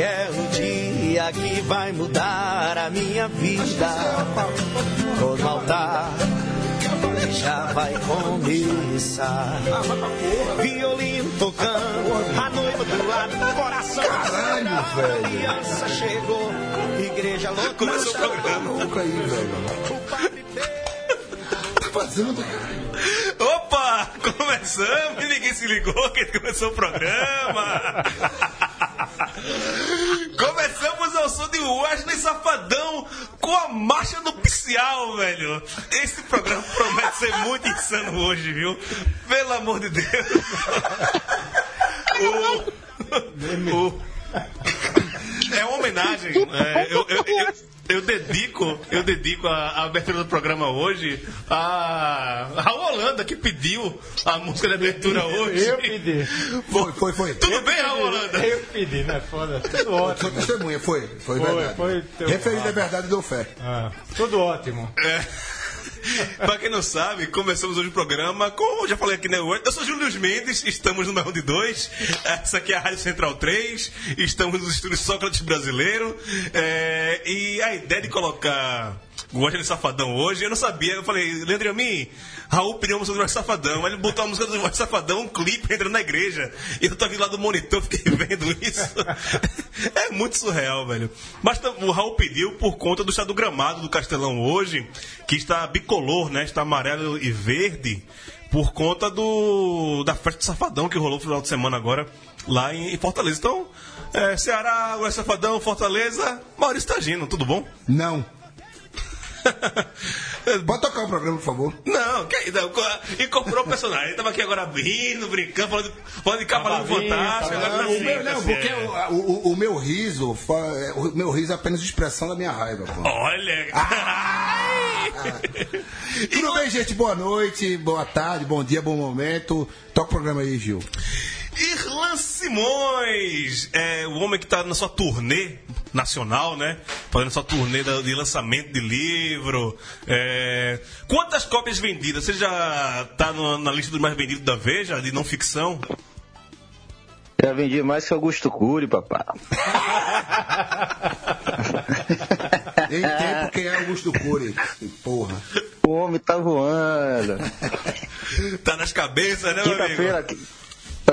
Hoje é o dia que vai mudar a minha vida. No altar já vai começar. Violino tocando, a noiva do lado, coração. Caralho, velho. Criança chegou, igreja louca. Começou o programa. Louco aí, velho. O padre Tá fazendo? Opa! Começamos e ninguém se ligou que começou o programa. Começamos ao som de Wesley Safadão com a marcha nupcial, velho. Esse programa promete ser muito insano hoje, viu? Pelo amor de Deus. O- o- é uma homenagem. é, eu, eu- eu- eu dedico, eu dedico a, a abertura do programa hoje a, a Holanda que pediu a música de abertura hoje. Eu pedi. Foi, foi, foi. Tudo bem, Raul Holanda? Eu pedi, né? Foda. Tudo ótimo. testemunha, foi. Foi, Foi, verdade. foi teu- Referido à verdade, dou fé. Ah, tudo ótimo. É. pra quem não sabe, começamos hoje o programa com, já falei aqui, né? Eu sou Júlio Mendes, estamos no de 2. Essa aqui é a Rádio Central 3. Estamos no estúdio Sócrates Brasileiro. É, e a ideia de colocar o Wesley Safadão hoje, eu não sabia. Eu falei, Leandro Amin, Raul pediu uma música do Wesley Safadão. Ele botou a música do Wesley Safadão, um clipe entrando na igreja. E eu tô aqui lá do monitor, fiquei vendo isso. É muito surreal, velho. Mas o Raul pediu por conta do estado do gramado do Castelão hoje, que está bicolor, né? Está amarelo e verde, por conta do da festa do Safadão que rolou no final de semana agora lá em, Fortaleza. Então, é, Ceará, o Safadão, Fortaleza, Maurício Tagino, tudo bom? Não. Pode tocar o programa, por favor. Não, que não, incorporou o personagem. Ele tava aqui agora rindo, brincando, falando, falando de vindo, Fantástico. Agora Não, o meu, tá não, porque o, o- o meu riso, é, o meu riso é apenas expressão da minha raiva, pô. Olha! Tudo bem, gente? Boa noite, boa tarde, bom dia, bom momento. Toca o programa aí, Gil. Irlan Simões, é, o homem que está na sua turnê nacional, né? Fazendo sua turnê de lançamento de livro. É, quantas cópias vendidas? Você já está na lista dos mais vendidos da Veja, de não ficção? Já vendi mais que Augusto Cury, papá. Em tempo, quem é Augusto Cury? Porra. O homem tá voando. Tá nas cabeças, né, meu amigo?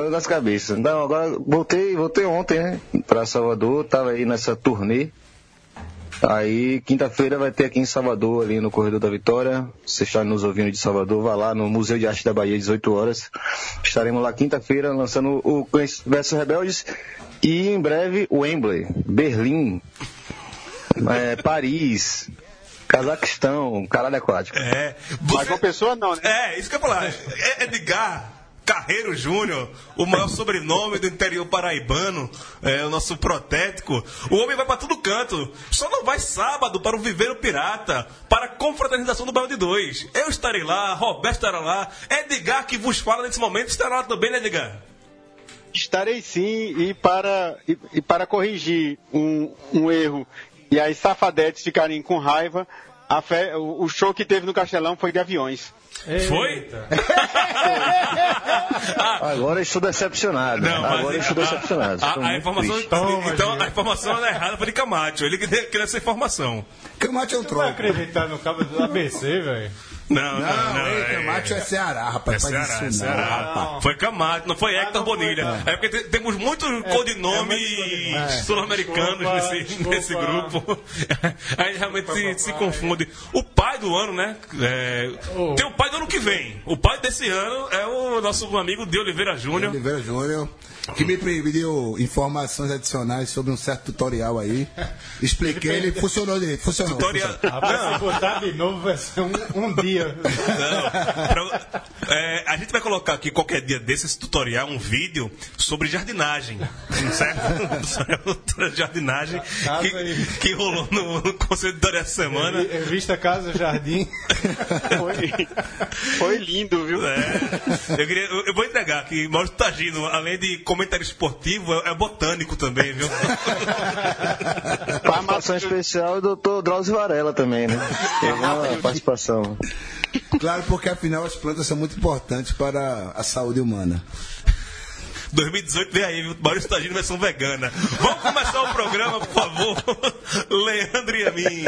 Nas cabeças. Não, agora voltei, voltei ontem, né? Pra Salvador, tava aí nessa turnê. Aí, quinta-feira vai ter aqui em Salvador, ali no Corredor da Vitória. Você está nos ouvindo de Salvador, vá lá no Museu de Arte da Bahia, 18 horas. Estaremos lá quinta-feira lançando o Versus Rebeldes. E em breve, o Wembley, Berlim, é, Paris, Cazaquistão, caralho aquático. É. Mas Você- uma pessoa não, né? É, isso que eu ia falar. É Edgar Carreiro Júnior, o maior sobrenome do interior paraibano, é o nosso protético. O homem vai para todo canto. Só não vai sábado para o Viveiro Pirata, para a confraternização do Bairro de Dois. Eu estarei lá, Roberto estará lá, Edgar que vos fala nesse momento estará lá também, né, Edgar? Estarei sim, e para, e, e para corrigir um, um erro e as safadetes ficarem com raiva, a fe- o, show que teve no Castelão foi de aviões. Foi? Eita. Agora eu estou decepcionado. Não, mas Agora eu estou decepcionado. A, a muito informação. Toma, então, a informação era errada foi de Camacho. Ele que queria essa informação. Camate é um troco. acreditar no cabo do ABC, velho? Não, não, Não, não. ei, é- Camate é Ceará, rapaz. É Ceará, é isso não, Ceará. rapaz. Foi Camacho, não foi Hector não foi, Bonilha. não. É porque te- temos muitos codinomes muito codinome. sul-americanos Desculpa, nesse, desculpa. nesse grupo. Aí realmente se, se confunde. O pai do ano, né? é, Oh. Tem o pai do ano que vem. O pai desse ano é o nosso amigo de Oliveira Júnior. Oliveira Júnior, que me pediu informações adicionais sobre um certo tutorial aí. Expliquei, ele funcionou direito, funcionou. Tutorial. funcionou. Rapaz, se botar de novo vai ser um, um dia. Não, pra- é, a gente vai colocar aqui qualquer dia desse esse tutorial, um vídeo sobre jardinagem, certo? Sobre jardinagem Casa que, que rolou no, no Conselho essa semana. Revista Casa Jardim. Foi, foi lindo, viu? É, eu, queria, eu, eu vou entregar que Maurício Tagino, além de comentário esportivo, é, é botânico também, viu? Participação especial do Dr. Drauzio Varela também, né? Teve uma participação. Claro, porque afinal as plantas são muito importantes para a saúde humana. 2018 vem aí, viu? Maurício Tagino versão vegana. Vamos começar o programa, por favor. Leandro e a mim.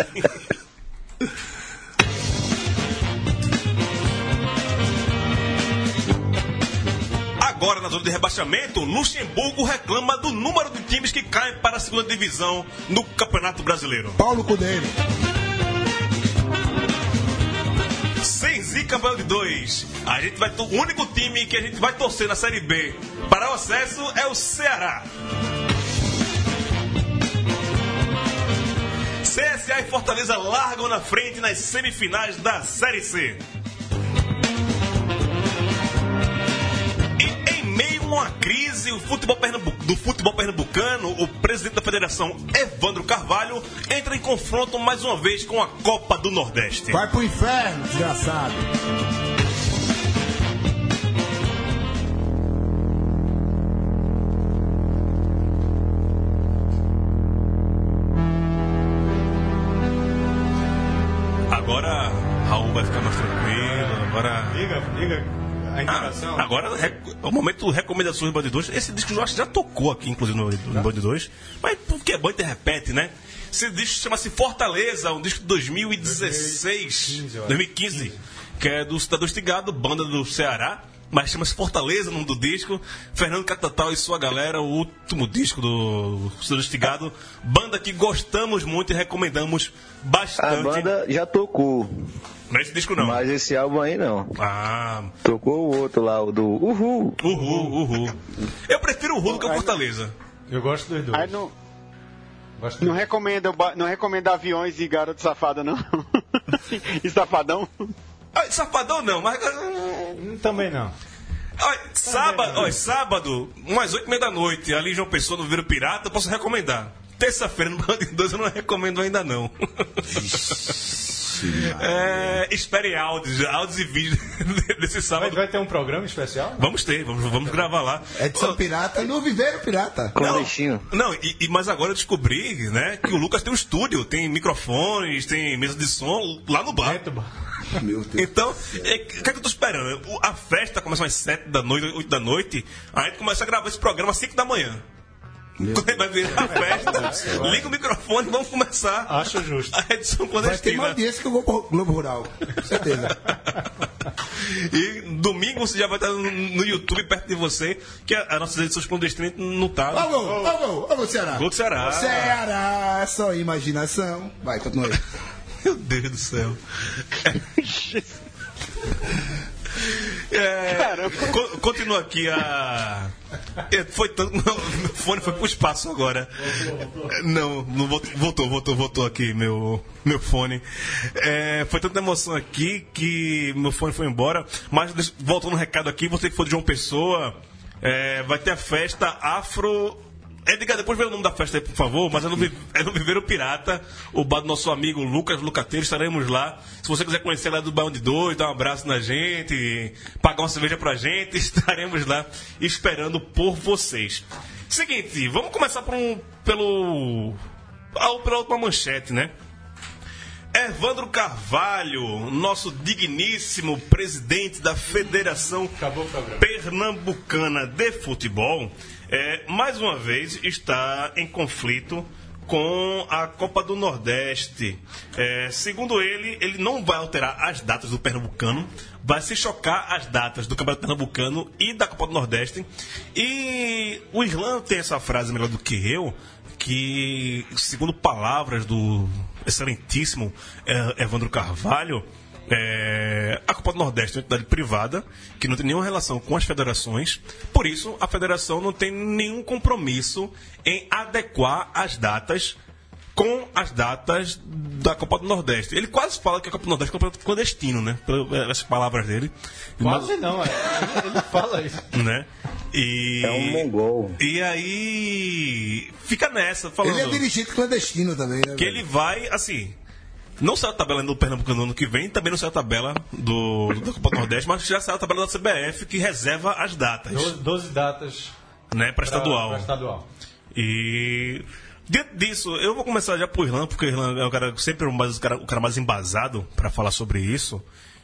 Agora, na zona de rebaixamento, Luxemburgo reclama do número de times que caem para a segunda divisão no Campeonato Brasileiro. Paulo Cudeiro. Sem Zica de dois. A gente vai, o único time que a gente vai torcer na Série B para o acesso é o Ceará. CSA e Fortaleza largam na frente nas semifinais da Série C. a uma crise o futebol do futebol pernambucano, o presidente da federação, Evandro Carvalho, entra em confronto mais uma vez com a Copa do Nordeste. Vai pro inferno, desgraçado. Agora Raul vai ficar mais tranquilo. Agora. Diga, diga a indicação. Ah, agora é o momento recomendações do Band 2. Esse disco eu acho já tocou aqui, inclusive, no, no Band 2. Mas porque é bom, te repete, né? Esse disco chama-se Fortaleza, um disco de 2016, 2015, eu acho. 2015, que é do Cidadão Estigado, banda do Ceará. Mas chama-se Fortaleza, o nome do disco. Fernando Catatal e sua galera, o último disco do Cidadão Estigado. Banda que gostamos muito e recomendamos A bastante. banda já tocou, Não é esse disco, não. mas esse álbum aí não. Ah, Tocou o outro lá, o do Uhul. Uhul, uhul. Eu prefiro o Rulo do que o Fortaleza. Eu gosto dos dois. Aí não, Gosto não, ba- não recomenda aviões e garoto safada, não. e safadão. Safadão não, mas. Hum, Também não. Olha, sábado, olha, sábado, umas oito e meia da noite, ali em João Pessoa, no Viro Pirata, eu posso recomendar. Terça-feira, no Band 2, eu não recomendo ainda não. é, espere áudios, áudios e vídeos desse Vai, sábado. vai ter um programa especial? Vamos ter, vamos, vamos gravar lá. Edição pirata no Viveiro Pirata. Clandestino. Não, e, e- mas agora eu descobri, né, que o Lucas tem um estúdio, tem microfones, tem mesa de som lá no bar. Dentro do bar. Meu Deus. Então, é, o que, é que eu tô esperando? A festa começa às 7 da noite, 8 da noite, a gente começa a gravar esse programa às 5 da manhã. Quando vai virar a festa, liga o microfone e vamos começar Acho justo. a edição Vai ter uma clandestina. audiência que o Globo, Globo Rural. Com certeza. E domingo você já vai estar no, YouTube perto de você, que a- as nossas edições clandestinas não tá. Ó, gol, ó, gol, Ceará. Gol do Ceará. Ceará, só imaginação. Vai, continua aí. Meu Deus do céu. É, co- continua aqui a. É, Foi tanto. Meu fone foi pro espaço agora. Não, não voltou, voltou, voltou, voltou aqui meu, meu fone. É, foi tanta emoção aqui que meu fone foi embora. Mas voltando no recado aqui, você que for de João Pessoa, é, vai ter a festa Afro. Edgar, depois vê o nome da festa aí, por favor, mas é no, é no Viveiro Pirata, o bar do nosso amigo Lucas Lucateiro, estaremos lá. Se você quiser conhecer lá do Bairro de Dois, dar um abraço na gente, pagar uma cerveja pra gente, estaremos lá esperando por vocês. Seguinte, vamos começar por um, pelo. pela última manchete, né? Evandro Carvalho, nosso digníssimo presidente da Federação. Pernambucana de Futebol, é, mais uma vez está em conflito com a Copa do Nordeste. É, segundo ele, ele não vai alterar as datas do Pernambucano, vai se chocar as datas do Campeonato Pernambucano e da Copa do Nordeste. E o Irlanda tem essa frase melhor do que eu, que, segundo palavras do excelentíssimo eh, Evandro Carvalho, é, a Copa do Nordeste é uma entidade privada que não tem nenhuma relação com as federações, por isso a federação não tem nenhum compromisso em adequar as datas com as datas da Copa do Nordeste. Ele quase fala que a Copa do Nordeste é um campeonato clandestino, né? Pelas palavras dele. Quase não, é. Ele, ele fala isso. né? E, É um mongol. E aí fica nessa, falando Ele é dirigente clandestino também, né? que velho? ele vai, assim, não saiu a tabela do Pernambuco no ano que vem, também não saiu a tabela do, da Copa do Nordeste, mas já saiu a tabela da CBF que reserva as datas, 12, 12 datas né, para estadual. pra estadual. E dentro disso, eu vou começar já pro Irlan, porque o Irlan é o cara sempre o, mais, o, cara, o cara mais embasado para falar sobre isso.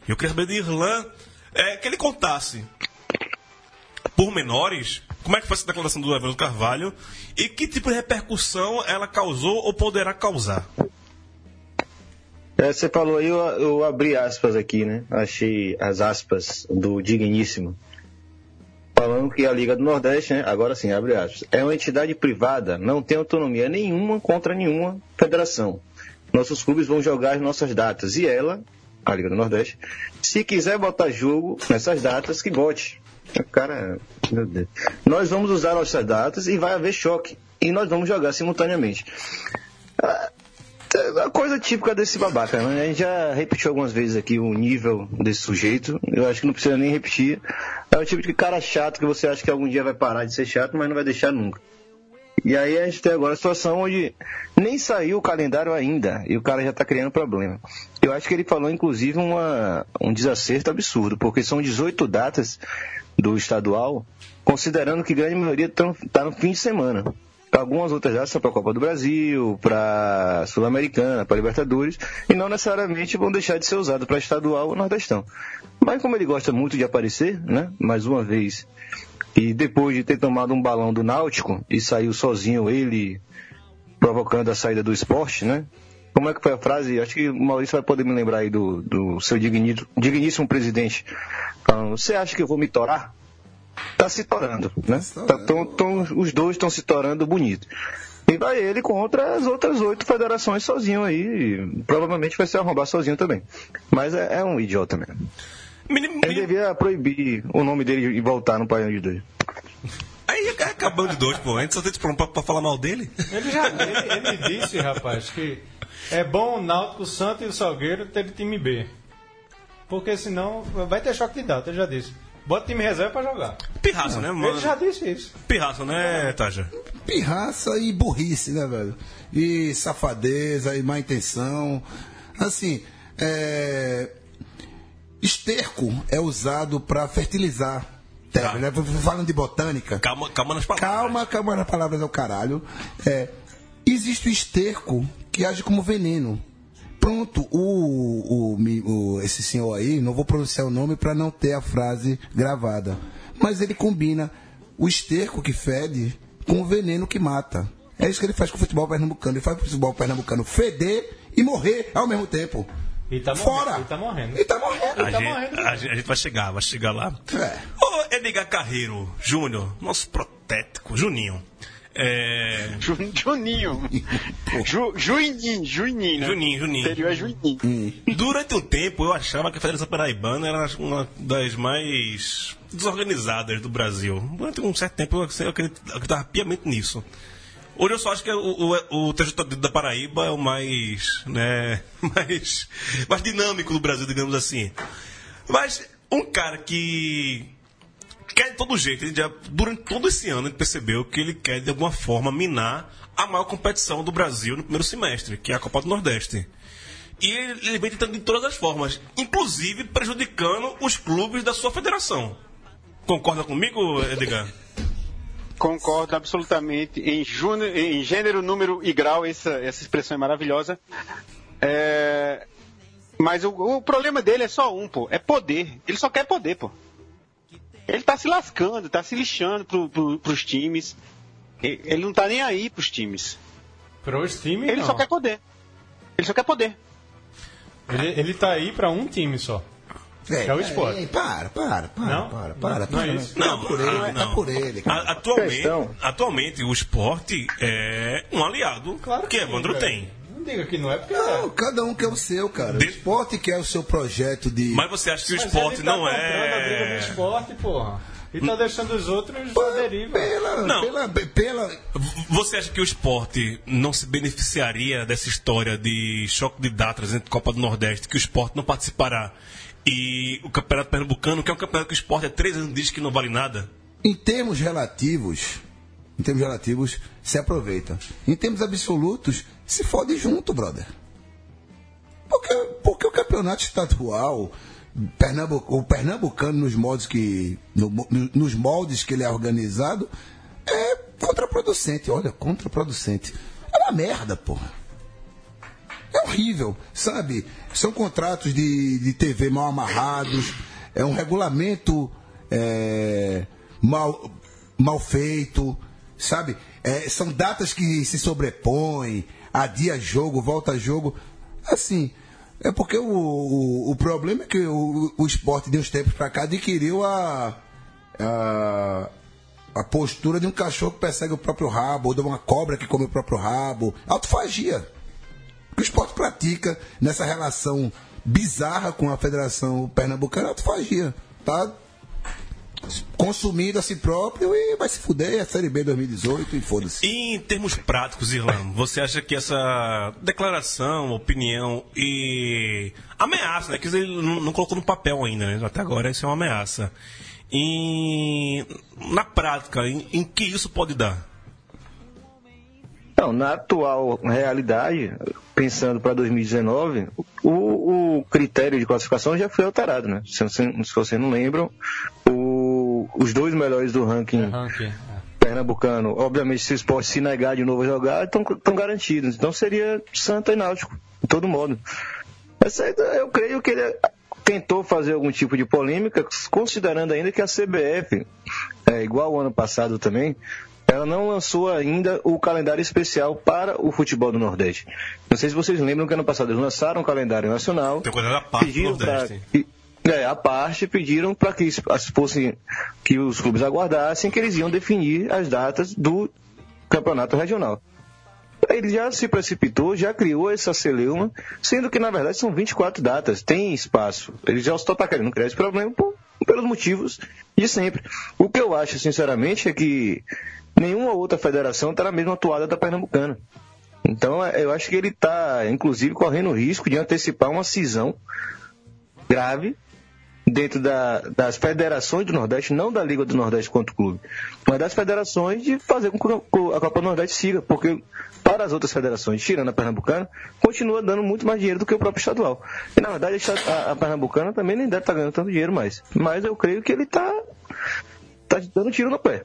E eu queria saber de Irlan é, que ele contasse por menores como é que foi essa declaração do Evandro Carvalho e que tipo de repercussão ela causou ou poderá causar. É, você falou aí, eu, eu abri aspas aqui, né? Achei as aspas do Digníssimo. Falando que a Liga do Nordeste, né? Agora sim, abre aspas. É uma entidade privada, não tem autonomia nenhuma contra nenhuma federação. Nossos clubes vão jogar as nossas datas. E ela, a Liga do Nordeste, se quiser botar jogo nessas datas, que bote. Cara, meu Deus. Nós vamos usar nossas datas e vai haver choque. E nós vamos jogar simultaneamente. É a coisa típica desse babaca, né? A gente já repetiu algumas vezes aqui o nível desse sujeito. Eu acho que não precisa nem repetir. É o tipo de cara chato que você acha que algum dia vai parar de ser chato, mas não vai deixar nunca. E aí a gente tem agora a situação onde nem saiu o calendário ainda e o cara já está criando problema. Eu acho que ele falou, inclusive, uma, um desacerto absurdo, porque são 18 datas do estadual, considerando que grande maioria está no fim de semana. Algumas outras datas são para a Copa do Brasil, para Sul-Americana, para Libertadores, e não necessariamente vão deixar de ser usados para estadual ou nordestão. Mas como ele gosta muito de aparecer, né? Mais uma vez, e depois de ter tomado um balão do Náutico e saiu sozinho ele provocando a saída do esporte, né? Como é que foi a frase? Acho que o Maurício vai poder me lembrar aí do, do seu digníssimo presidente. Você acha que eu vou me torar? Tá se torando, né? Tá, tão- tão- os dois estão se torando bonito. E vai ele contra as outras oito federações sozinho aí. e provavelmente vai se arrombar sozinho também. Mas é, é um idiota mesmo. Menino, Ele devia proibir o nome dele e voltar no Paião de Dois. Aí é acabando de dois, pô. A gente só tem que pra, pra falar mal dele. Ele já ele, ele disse, rapaz, que é bom o Náutico, o Santos e o Salgueiro ter time B. Porque senão vai ter choque de data, ele já disse. Bota time reserva pra jogar. Pirraça, né, mano? Ele já disse isso. Pirraça, né, Taja? pirraça e burrice, né, velho? E safadeza e má intenção. Assim, é... esterco é usado para fertilizar terra, Tá. né? Falando de botânica. Calma, calma nas palavras. Calma, calma nas palavras ao caralho. É, existe o esterco que age como veneno. Pronto, o, o, o- esse senhor aí, não vou pronunciar o nome para não ter a frase gravada, mas ele combina o esterco que fede com o veneno que mata. É isso que ele faz com o futebol pernambucano. Ele faz o futebol pernambucano feder e morrer ao mesmo tempo. E tá Fora! morrendo. E tá morrendo. Tá morrendo. A, tá gente, morrendo. a gente- a gente vai chegar, vai chegar lá. É. Ô, Edgar Carreiro Júnior, nosso protético, Juninho. É. Ju- Juninho. Ju, Juininho, Juininho. né? Juninho, Juninho. Interior é Juininho. Durante um tempo eu achava que a Federação Paraibana era uma das mais desorganizadas do Brasil. Durante um certo tempo eu acredit- acreditava piamente nisso. Hoje eu só acho que o, o, o TJD da Paraíba é o mais, né, mais, mais dinâmico do Brasil, digamos assim. Mas um cara que quer de todo jeito, ele já, durante todo esse ano ele percebeu que ele quer de alguma forma minar a maior competição do Brasil no primeiro semestre, que é a Copa do Nordeste. E ele, vem tentando de todas as formas, inclusive prejudicando os clubes da sua federação. Concorda comigo, Edgar? Concordo absolutamente. Em, júnior, em gênero, número e grau, essa, essa expressão é maravilhosa. É, Mas o, o problema dele é só um, pô. É poder. Ele só quer poder, pô. Ele tá se lascando, tá se lixando pro, pro, pros times. Ele não tá nem aí pros times. Pros times, Ele não. só quer poder. Ele só quer poder. Ele, ele tá aí pra um time só. É o esporte. ei, para, para, para, Não? para, para, Não para. é isso. Tá por ele, tá por ele. cara. Atualmente, atualmente, o esporte é um aliado Claro que sim, Evandro velho. tem. Diga que não é porque Não, é. cada um quer o seu, cara. O De- esporte quer o seu projeto de. Mas você acha que o esporte tá não comprando a briga do é. esporte, porra. E tá deixando os outros à deriva. Pela, Não. pela, pela, Você acha que o esporte não se beneficiaria dessa história de choque de datas entre Copa do Nordeste, que o esporte não participará? E o Campeonato Pernambucano, que é um campeonato que o esporte há três anos diz que não vale nada? em termos relativos, em termos relativos, se aproveita. Em termos absolutos, se fode junto, brother. Porque, porque o campeonato estadual, Pernambu- o pernambucano nos moldes que no- nos moldes que ele é organizado, é contraproducente. Olha, contraproducente. É uma merda, porra. É horrível, sabe? São contratos de, de TV mal amarrados, é um regulamento é, mal, mal feito, sabe? É, são datas que se sobrepõem, adia jogo, volta jogo. Assim, é porque o, o, o problema é que o, o esporte de uns tempos pra cá adquiriu a, a, a postura de um cachorro que persegue o próprio rabo, ou de uma cobra que come o próprio rabo. Autofagia que o esporte pratica nessa relação bizarra com a Federação Pernambucana, é autofagia. Tá consumindo a si próprio e vai se fuder, é a Série B 2018 e foda-se. E em termos práticos, Irlan, você acha que essa declaração, opinião e ameaça, né? Que ele não, colocou no papel ainda, né? Até agora isso é uma ameaça. E na prática, em, em que isso pode dar? Não, na atual realidade, pensando para 2019, o, o critério de classificação já foi alterado, né? Se, você- se vocês não lembram, o- os dois melhores do ranking Ranking. é. pernambucano, obviamente, se o esporte se negar de novo a jogar, estão garantidos. Então seria Santa e Náutico, de todo modo. Essa, eu creio que ele tentou fazer algum tipo de polêmica, considerando ainda que a CBF, é, igual o ano passado também, ela não lançou ainda o calendário especial para o futebol do Nordeste. Não sei se vocês lembram que ano passado eles lançaram o calendário nacional. Tem coisa da parte do pediram e- é, a parte pediram para que se fosse que os clubes aguardassem que eles iam definir as datas do campeonato regional. Ele já se precipitou, já criou essa celeuma, sendo que na verdade são 24 datas, tem espaço. Ele já só está querendo criar esse problema por- pelos motivos de sempre. O que eu acho, sinceramente, é que nenhuma outra federação está na mesma toada da Pernambucana. Então, é, eu acho que ele está, inclusive, correndo o risco de antecipar uma cisão grave dentro da- das federações do Nordeste, não da Liga do Nordeste quanto clube, mas das federações de fazer com que a Copa do Nordeste siga, porque para as outras federações, tirando a Pernambucana, continua dando muito mais dinheiro do que o próprio estadual. E na verdade a, a Pernambucana também nem deve estar ganhando tanto dinheiro mais. Mas eu creio que ele está tá dando tiro no pé.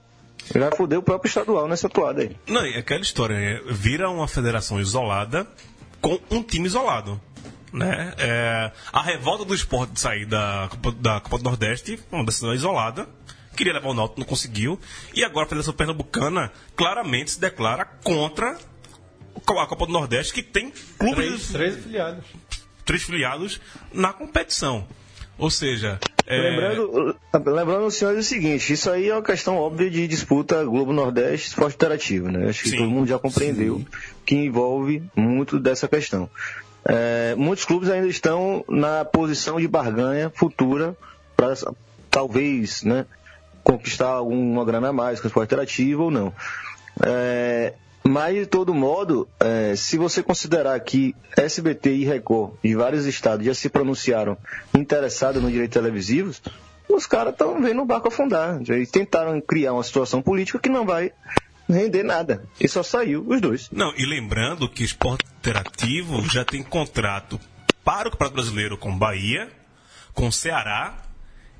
Ele vai foder o próprio estadual nessa toada aí. Não, é aquela história, né? vira uma federação isolada com um time isolado. Né? É, a revolta do esporte de sair da Copa, da Copa do Nordeste foi uma decisão isolada. Queria levar o Náutico, não conseguiu. E agora a Federação Pernambucana claramente se declara contra a Copa do Nordeste, que tem Três, clubes, três afiliados. três filiados na competição. Ou seja, é, Lembrando, lembrando aos senhores o seguinte, isso aí é uma questão óbvia de disputa Globo-Nordeste Esporte Interativo, né? Acho que Sim. todo mundo já compreendeu que envolve muito dessa questão. É, muitos clubes ainda estão na posição de barganha futura para talvez né, conquistar alguma grana a mais esporte interativo ou não. É, mas, de todo modo, é, se você considerar que SBT e Record de vários estados já se pronunciaram interessados no direito televisivos, os caras estão vendo o barco afundar. Eles tentaram criar uma situação política que não vai render nada. E só saiu os dois. Não, e lembrando que o esporte interativo já tem contrato para o Campeonato Brasileiro com Bahia, com Ceará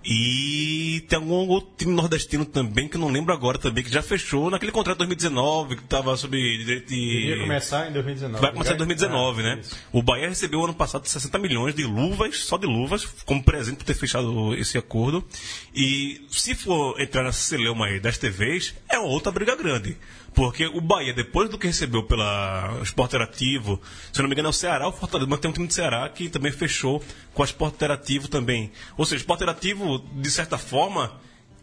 e tem algum outro time nordestino também, que eu não lembro agora também, que já fechou naquele contrato de 2019, que estava sob direito de. Ia começar em 2019. Vai começar em Já- 2019, Ah, né? isso. O Bahia recebeu ano passado 60 milhões de luvas, só de luvas, como presente por ter fechado esse acordo. E se for entrar nessa celeuma aí das TVs, é outra briga grande. Porque o Bahia, depois do que recebeu pela Esporte Interativo, se não me engano é o Ceará, o Fortaleza, mas tem um time de Ceará que também fechou com a Esporte Interativo também. Ou seja, o Esporte Interativo, de certa forma,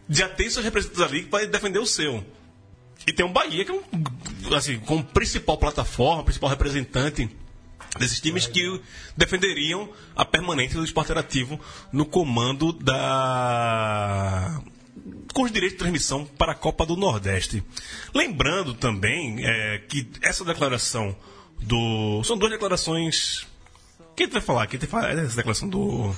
já tem seus representantes ali para defender o seu. E tem o Bahia, que é um, assim, como principal plataforma, principal representante desses times que defenderiam a permanência do esporte interativo no comando da com os direitos de transmissão para a Copa do Nordeste. Lembrando também é, que essa declaração do. São duas declarações. Quem vai falar? Quem vai falar essa declaração do.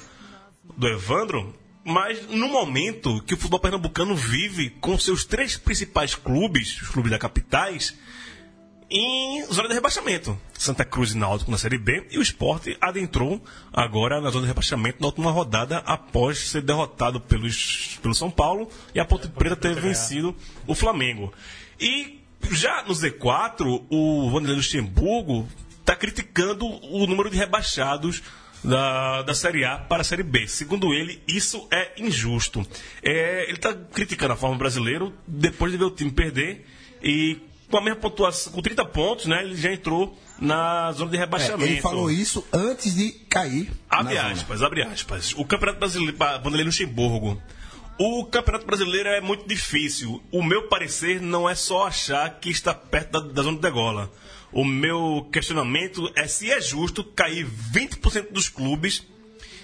do Evandro? Mas no momento que o futebol pernambucano vive com seus três principais clubes, os clubes da capitais, em zona de rebaixamento. Santa Cruz e Náutico na Série B e o Sport adentrou agora na zona de rebaixamento na última rodada após ser derrotado pelos, pelo São Paulo e a Ponte Preta ter vencido o Flamengo. E já no Z4, o Vanderlei Luxemburgo está criticando o número de rebaixados da, da Série A para a Série B. Segundo ele, isso é injusto. É, ele está criticando a forma brasileira depois de ver o time perder e com a mesma pontuação, com 30 pontos, né, ele já entrou na zona de É, rebaixamento. ele falou isso antes de cair. Abre zona. aspas, abre aspas. O Campeonato Brasileiro, para Vanderlei Luxemburgo. O Campeonato Brasileiro é muito difícil. O meu parecer não é só achar que está perto da, da zona de degola. O meu questionamento é se é justo cair 20% dos clubes.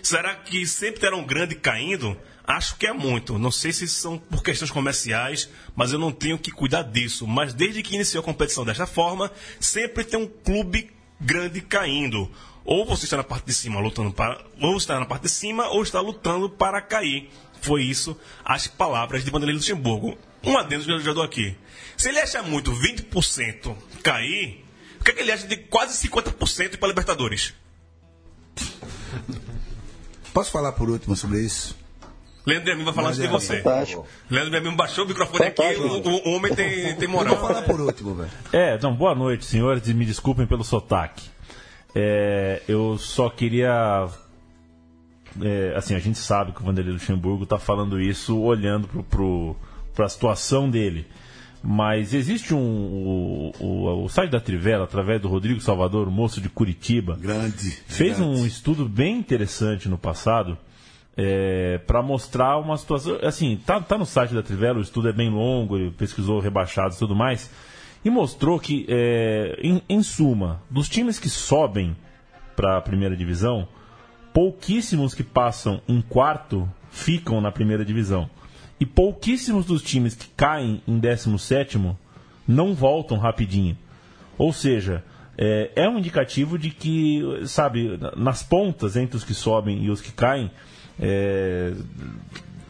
Será que sempre terá um grande caindo? Acho que é muito. Não sei se são por questões comerciais, mas eu não tenho que cuidar disso. Mas desde que iniciou a competição desta forma, sempre tem um clube grande caindo. Ou você está na parte de cima lutando para. Ou está na parte de cima, ou está lutando para cair. Foi isso as palavras de Vanderlei Luxemburgo. Um adendo já dou aqui. Se ele acha muito 20% cair, o que, é que ele acha de quase 50% ir para Libertadores? Posso falar por último sobre isso? Leandro Amin vai falar antes de é você. Fantástico. Leandro Amin baixou o microfone aqui, o, o- homem tem, tem Eu vou moral. falar por último, velho. É, então, boa noite, senhores, e me desculpem pelo sotaque. É, eu só queria. é, assim, a gente sabe que o Vanderlei Luxemburgo está falando isso olhando para pro, a situação dele. Mas existe um. O, o, o site da Trivela, através do Rodrigo Salvador, moço de Curitiba, Grande. fez grande. um estudo bem interessante no passado para mostrar uma situação. Assim, tá, tá no site da Trivela, o estudo é bem longo, ele pesquisou rebaixados e tudo mais, e mostrou que, é, em, em suma, dos times que sobem para a primeira divisão, pouquíssimos que passam em quarto ficam na primeira divisão. E pouquíssimos dos times que caem em 17 não voltam rapidinho. Ou seja, é, é um indicativo de que, sabe, nas pontas entre os que sobem e os que caem, é,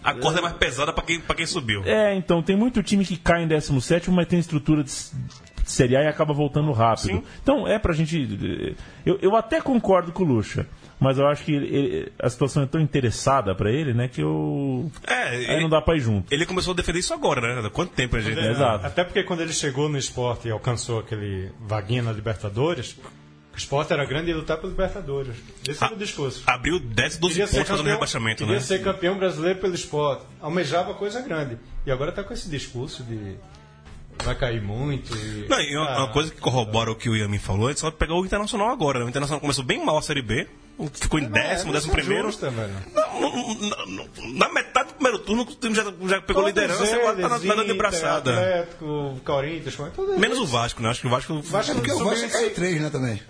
A corda é mais pesada para quem, pra quem subiu. é, então, tem muito time que cai em 17, mas tem estrutura de Série A e acaba voltando rápido. Sim. Então, é pra gente. Eu, eu até concordo com o Lucha, mas eu acho que ele- ele- a situação é tão interessada pra ele, né, que eu. É, Aí ele, não dá pra ir junto. ele começou a defender isso agora, né? Há quanto tempo a gente. É, Exato. Até porque quando ele chegou no esporte e alcançou aquele vaguinha na Libertadores, o esporte era grande e ia lutar pela Libertadores. Esse era o discurso. Abriu 10, 12 Queria pontos fazendo rebaixamento, queria né? ser campeão brasileiro pelo esporte. Almejava coisa grande. E agora tá com esse discurso de vai cair muito. E... Não, e uma, Ah, uma coisa que corrobora o que o Yamin falou é só pegar o Internacional agora. né? O Internacional começou bem mal a Série B, ficou em décimo, é, décimo não é primeiro. justa, velho. Não, não, não, não, Na metade do primeiro turno, o time já, já pegou Todos liderança e agora tá na, tá na de braçada. Atlético, Corinthians, todos Menos o Vasco, né? Acho que o Vasco. Vasco- É porque o Vasco caiu três, né, também.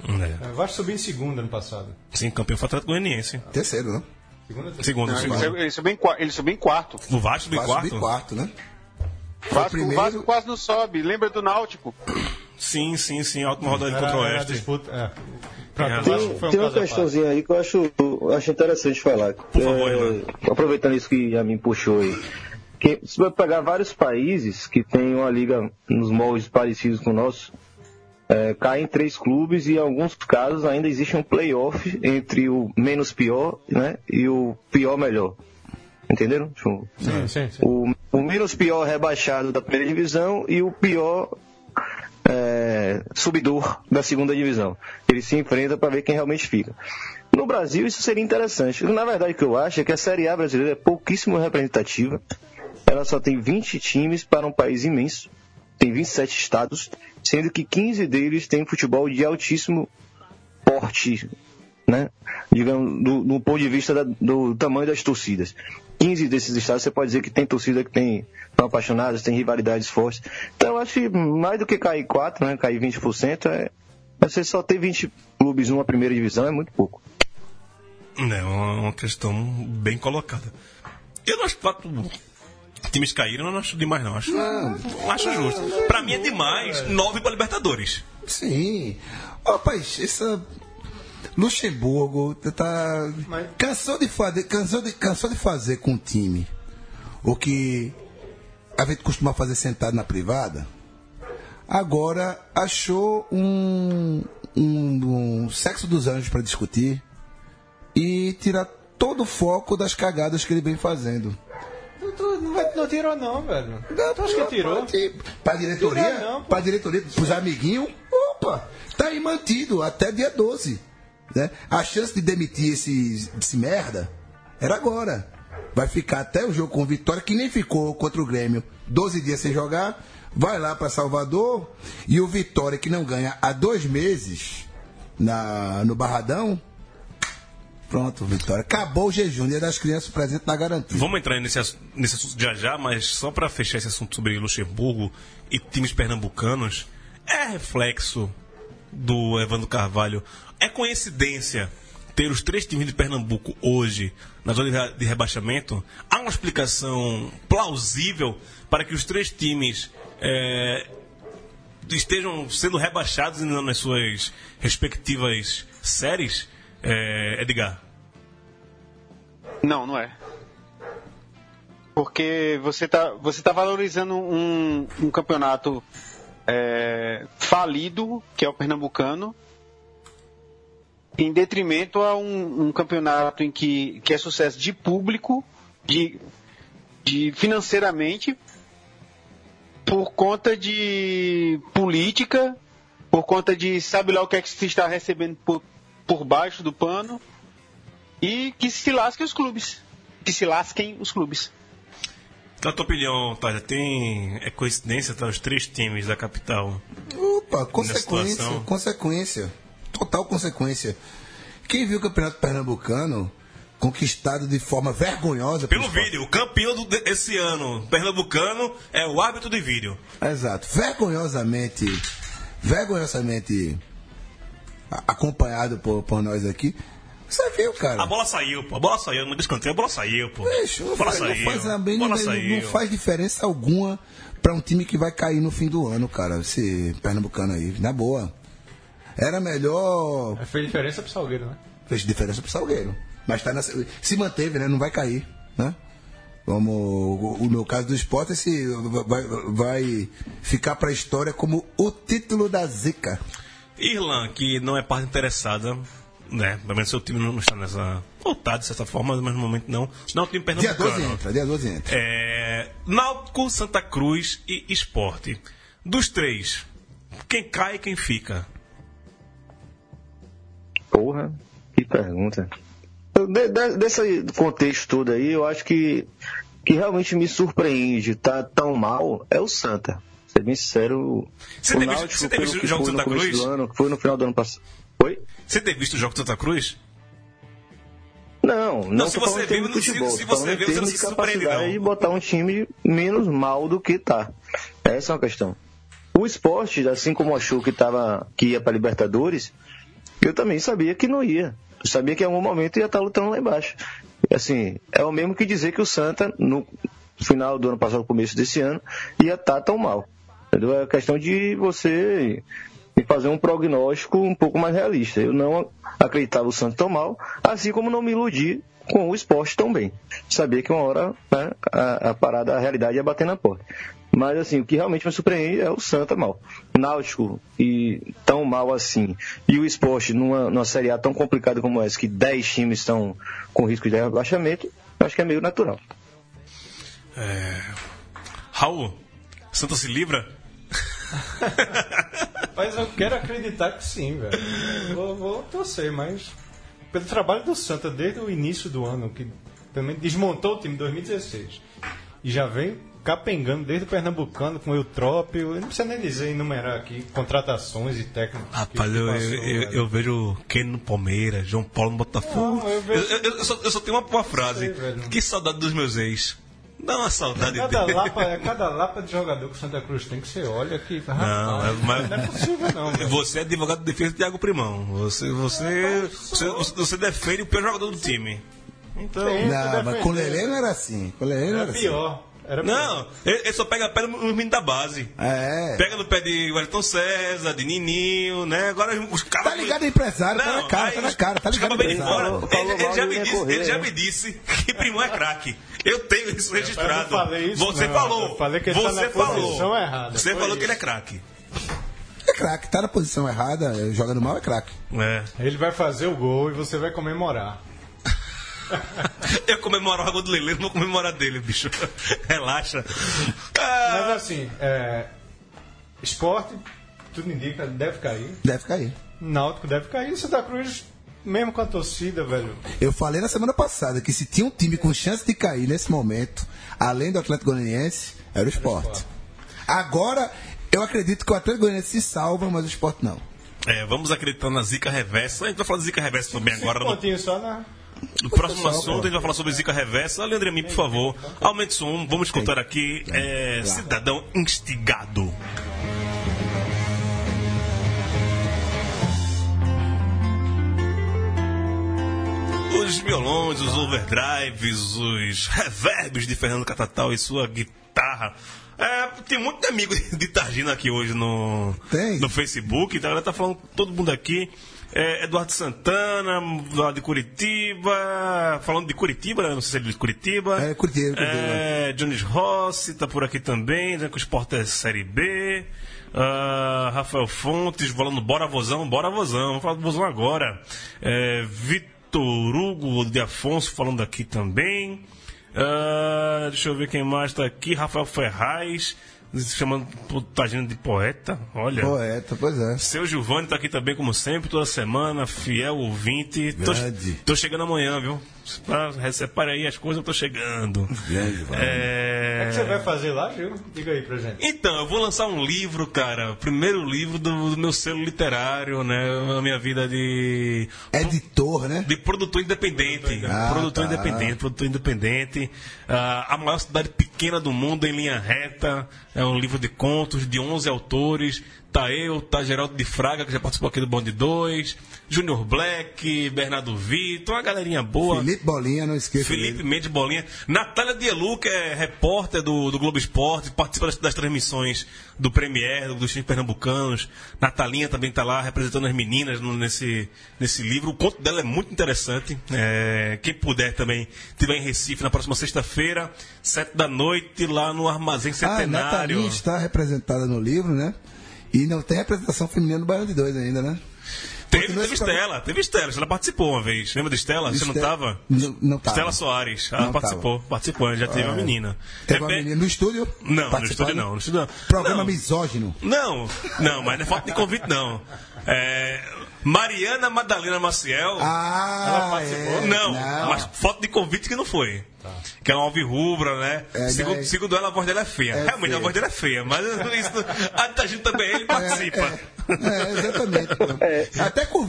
É. O Vasco subiu em segunda ano passado. Sim, campeão foi o Atlético Goianiense. Terceiro, né? Segunda, terceira. Segundo, Não, ele, segundo. subiu- ele subiu em, ele subiu em quarto. O Vasco do Vai quarto? subir quarto, né? Vasco, primeiro- o Vasco quase não sobe. Lembra do Náutico? Sim, sim, sim. A última rodada Era- contra o Oeste. disputa. É. Pronto, Tem- Tem, um uma questãozinha aí que eu acho, acho interessante falar. Por favor, É, aproveitando isso que a mim puxou aí. Que, se vai pegar vários países que têm uma liga nos moldes parecidos com o nosso, é, caem três clubes e em alguns casos ainda existe um playoff entre o menos pior né, e o pior melhor. Entenderam? Sim, sim, sim. o, o menos pior rebaixado da primeira divisão e o pior é, subidor da segunda divisão. Ele se enfrenta para ver quem realmente fica. No Brasil, isso seria interessante. Na verdade, o que eu acho é que a Série A brasileira é pouquíssimo representativa. Ela só tem 20 times para um país imenso. Tem 27 estados, sendo que 15 deles têm futebol de altíssimo porte, né? Digamos, do, do ponto de vista da- do tamanho das torcidas. 15 desses estados você pode dizer que tem torcida que tem são apaixonadas, tem rivalidades fortes. Então eu acho que mais do que cair 4, né? Cair 20%, é, você só ter 20 clubes numa primeira divisão é muito pouco. É uma, questão bem colocada. Eu não acho que fato times caíram, eu não acho demais, não. Acho, não acho justo. Pra mim é demais, nove pra Libertadores. Sim. Ó, Rapaz, essa. Luxemburgo tá. Mas- Cansou de fazer. Cansou de, cansou de fazer com o time o que a gente costuma fazer sentado na privada. Agora achou um, um, um sexo dos anjos para discutir e tirar todo o foco das cagadas que ele vem fazendo. Não, tu- não, vai- não tirou, não, velho. Tu acha que tirou? Pra diretoria? Tirou não, pô. pra diretoria, pros amiguinhos? Opa! Tá aí mantido até dia 12. Né? A chance de demitir esse, esse merda era agora. Vai ficar até o jogo com vitória, que nem ficou contra o Grêmio. 12 dias sem jogar. Vai lá pra Salvador. E o Vitória, que não ganha há dois meses na, no Barradão. Pronto, Vitória. Acabou o jejum. Dia das crianças presente na garantia. Vamos entrar nesse, nesse assunto já já, mas só pra fechar esse assunto sobre Luxemburgo e times pernambucanos, é reflexo do Evandro Carvalho. É coincidência ter os três times de Pernambuco hoje na zona de rebaixamento? Há uma explicação plausível para que os três times é, estejam sendo rebaixados nas suas respectivas séries? É, Edgar? Não, não é. Porque você está você tá valorizando um, um campeonato é, falido, que é o pernambucano, em detrimento a um, um campeonato em que, que é sucesso de público, de, de financeiramente, por conta de política, por conta de sabe lá o que é que se está recebendo por, por baixo do pano, e que se lasquem os clubes. Que se lasquem os clubes. Na tua opinião, Tália, tem é coincidência tá, os três times da capital? Opa, consequência, consequência. Total consequência. Quem viu o Campeonato Pernambucano conquistado de forma vergonhosa Pelo vídeo, o campeão do- desse ano pernambucano é o árbitro de vídeo. Exato. Vergonhosamente, vergonhosamente acompanhado por, por nós aqui. Você viu, cara? A bola saiu, pô. A bola saiu, não descanteio, a bola saiu, pô. Não, a bola saiu. faz a a bem- bola não, saiu. não faz diferença alguma pra um time que vai cair no fim do ano, cara. Esse pernambucano aí, na boa. Era melhor. Fez diferença pro Salgueiro, né? Fez diferença pro Salgueiro. Mas tá na- se manteve, né? Não vai cair, né? Como o, meu caso do esporte, esse vai, vai ficar pra história como o título da Zica. Irlan, que não é parte interessada, né? Pelo menos seu time não está nessa. Voltado de certa forma, mas no momento não. Não é o time Dia pernambucano. 12 entra, dia 12 entra. É, Náutico, Santa Cruz e Esporte. Dos três, quem cai e quem fica? Porra, que pergunta. De- de- desse contexto todo aí, eu acho que que realmente me surpreende, tá tão mal, é o Santa. Ser bem sincero, Você o tem visto- Náutico, você tem visto o jogo no Santa Cruz? ano, foi no final do ano passado. Oi? Você tem visto o jogo do Santa Cruz? Não, não, se tô você viu, de não- se- futebol, se tô você viu, você não se de surpreende, não. de botar um time menos mal do que tá. Essa é uma questão. O esporte, assim como achou que, tava, que ia para Libertadores, eu também sabia que não ia. Eu sabia que em algum momento ia estar lutando lá embaixo. E, Assim, é o mesmo que dizer que o Santa, no final do ano passado, começo desse ano, ia estar tão mal. Entendeu? É questão de você fazer um prognóstico um pouco mais realista. Eu não acreditava o Santa tão mal, assim como não me iludi com o esporte tão bem. Sabia que uma hora né, a, a parada, a realidade ia bater na porta. Mas assim, o que realmente me surpreende é o Santa mal. Náutico e tão mal assim. E o esporte numa, numa Série A tão complicada como essa, que 10 times estão com risco de rebaixamento, acho que é meio natural. Raul, Santa se livra? Mas eu quero acreditar que sim, velho. Vou, vou torcer, mas pelo trabalho do Santa desde o início do ano, que também desmontou o time em 2016 e já vem capengando desde o Pernambucano com o Eutrópio. Eu não precisa nem dizer, enumerar aqui contratações e técnicos. Rapaz, eu, passou, eu, eu, eu vejo Ken no Palmeiras, João Paulo no Botafogo. Não, eu vejo- eu, só, eu só tenho uma, uma frase. sei, que saudade dos meus ex. Dá uma saudade Cada dele. lapa, cada lapa de jogador que o Santa Cruz tem que você olha aqui. Não, rapaz, é- mas- não é possível não. velho. Você é advogado de defesa de Thiago Primão. Você, você, você, você defende o pior jogador do time. Então. Não, mas com o. Lelê não era assim. Com o Lelê não É era assim. Era Não, ele, ele só pega pé nos meninos da base. É. Pega no pé de Wellington César, de Nininho, né? Agora os caras. Tá ligado, empresário? Tá na cara, aí tá na cara, tá ligado, fora. Falou- Ele, ele já falou me disse, correr, ele já me disse que Primão é craque. Eu tenho isso registrado. não falei isso, Você não. falou. Eu falei que ele tá Você na falou. posição errada. Você falou isso. que ele é craque. É craque, tá na posição errada, é, jogando mal é craque. É. Ele vai fazer o gol e você vai comemorar. Eu comemoro o gol do Lele, não vou comemorar dele, bicho. Relaxa. Ah, Mas assim, é, esporte, tudo indica, deve cair. Deve cair. Náutico deve cair. Santa Cruz, mesmo com a torcida, velho. Eu falei na semana passada que se tinha um time com chance de cair nesse momento, além do Atlético Goianiense, era o esporte. Agora, eu acredito que o Atlético Goianiense se salva, mas o esporte não. é, vamos acreditar na zica reversa. A gente vai falar de zica reversa também agora. Um No, pontinho só na. No próximo assunto, a gente vai falar sobre zica reversa. Leandro por favor, aumente o som. Vamos escutar aqui é, Cidadão Instigado. Os violões, os overdrives, os reverbs de Fernando Catatal e sua guitarra. É, tem muito amigo de Targina aqui hoje no, Tem. no Facebook, então ela tá falando todo mundo aqui. É, Eduardo Santana, lá de Curitiba, falando de Curitiba, né? não sei se ele é de Curitiba. É, Curitiba, Curitiba. É, Jones Rossi tá por aqui também, dizendo que o esporte é Série B. Ah, Rafael Fontes falando bora vozão, bora vozão, vamos falar do vozão agora. É, Vitor Hugo de Afonso falando aqui também. Ah, deixa eu ver quem mais tá aqui. Rafael Ferraz, se chamando putagina de poeta. Olha. Poeta, pois é. Seu Giovanni tá aqui também, como sempre, toda semana, fiel ouvinte. Tô, Grande. tô chegando amanhã, viu? Separa- Separe aí as coisas, eu tô chegando. Grande, vai. O É... que você vai fazer lá, Gil? Diga aí pra gente. Então, eu vou lançar um livro, cara. o Primeiro livro do, do meu selo literário, né? A minha vida de. Editor, né? De produtor independente. Ah, produtor tá. independente, produtor independente. Ah, a maior cidade pequena do mundo em linha reta. É um livro de contos de 11 autores. Tá eu, tá Geraldo de Fraga, que já participou aqui do Bonde 2. Júnior Black, Bernardo Vitor, uma galerinha boa. Felipe Bolinha, não esqueça. Felipe dele. Mendes Bolinha. Natália Dielu, que é repórter do, do Globo Esporte, participa das, das transmissões do Premier, do- dos times pernambucanos. Natalinha também está lá representando as meninas no- nesse, nesse livro. O conto dela é muito interessante. É, quem puder também, estiver em Recife na próxima sexta-feira, sete da noite, lá no Armazém Ah, Centenário. Natalinha está representada no livro, né? E não tem representação feminina no Baiano de Dois ainda, né? Teve, teve. Estela, teve Estela. Estela participou uma vez. Lembra de Estela? Você não estava? Não, não tava. Estela Soares. Ela Não participou. Participou, já teve uma menina. Teve uma É, menina no estúdio? Não, no estúdio não. No estúdio não. Programa não, misógino. não, não, mas não é falta de convite, não. É, Mariana Madalena Maciel. Ah, Ela participou? é. não, mas foto de convite que não foi. Que é uma alvirrubra, né? É, segundo, né? segundo ela, a voz dela é feia. É Realmente, feia. a voz dela é feia, mas isso, a gente também ele participa. É, é,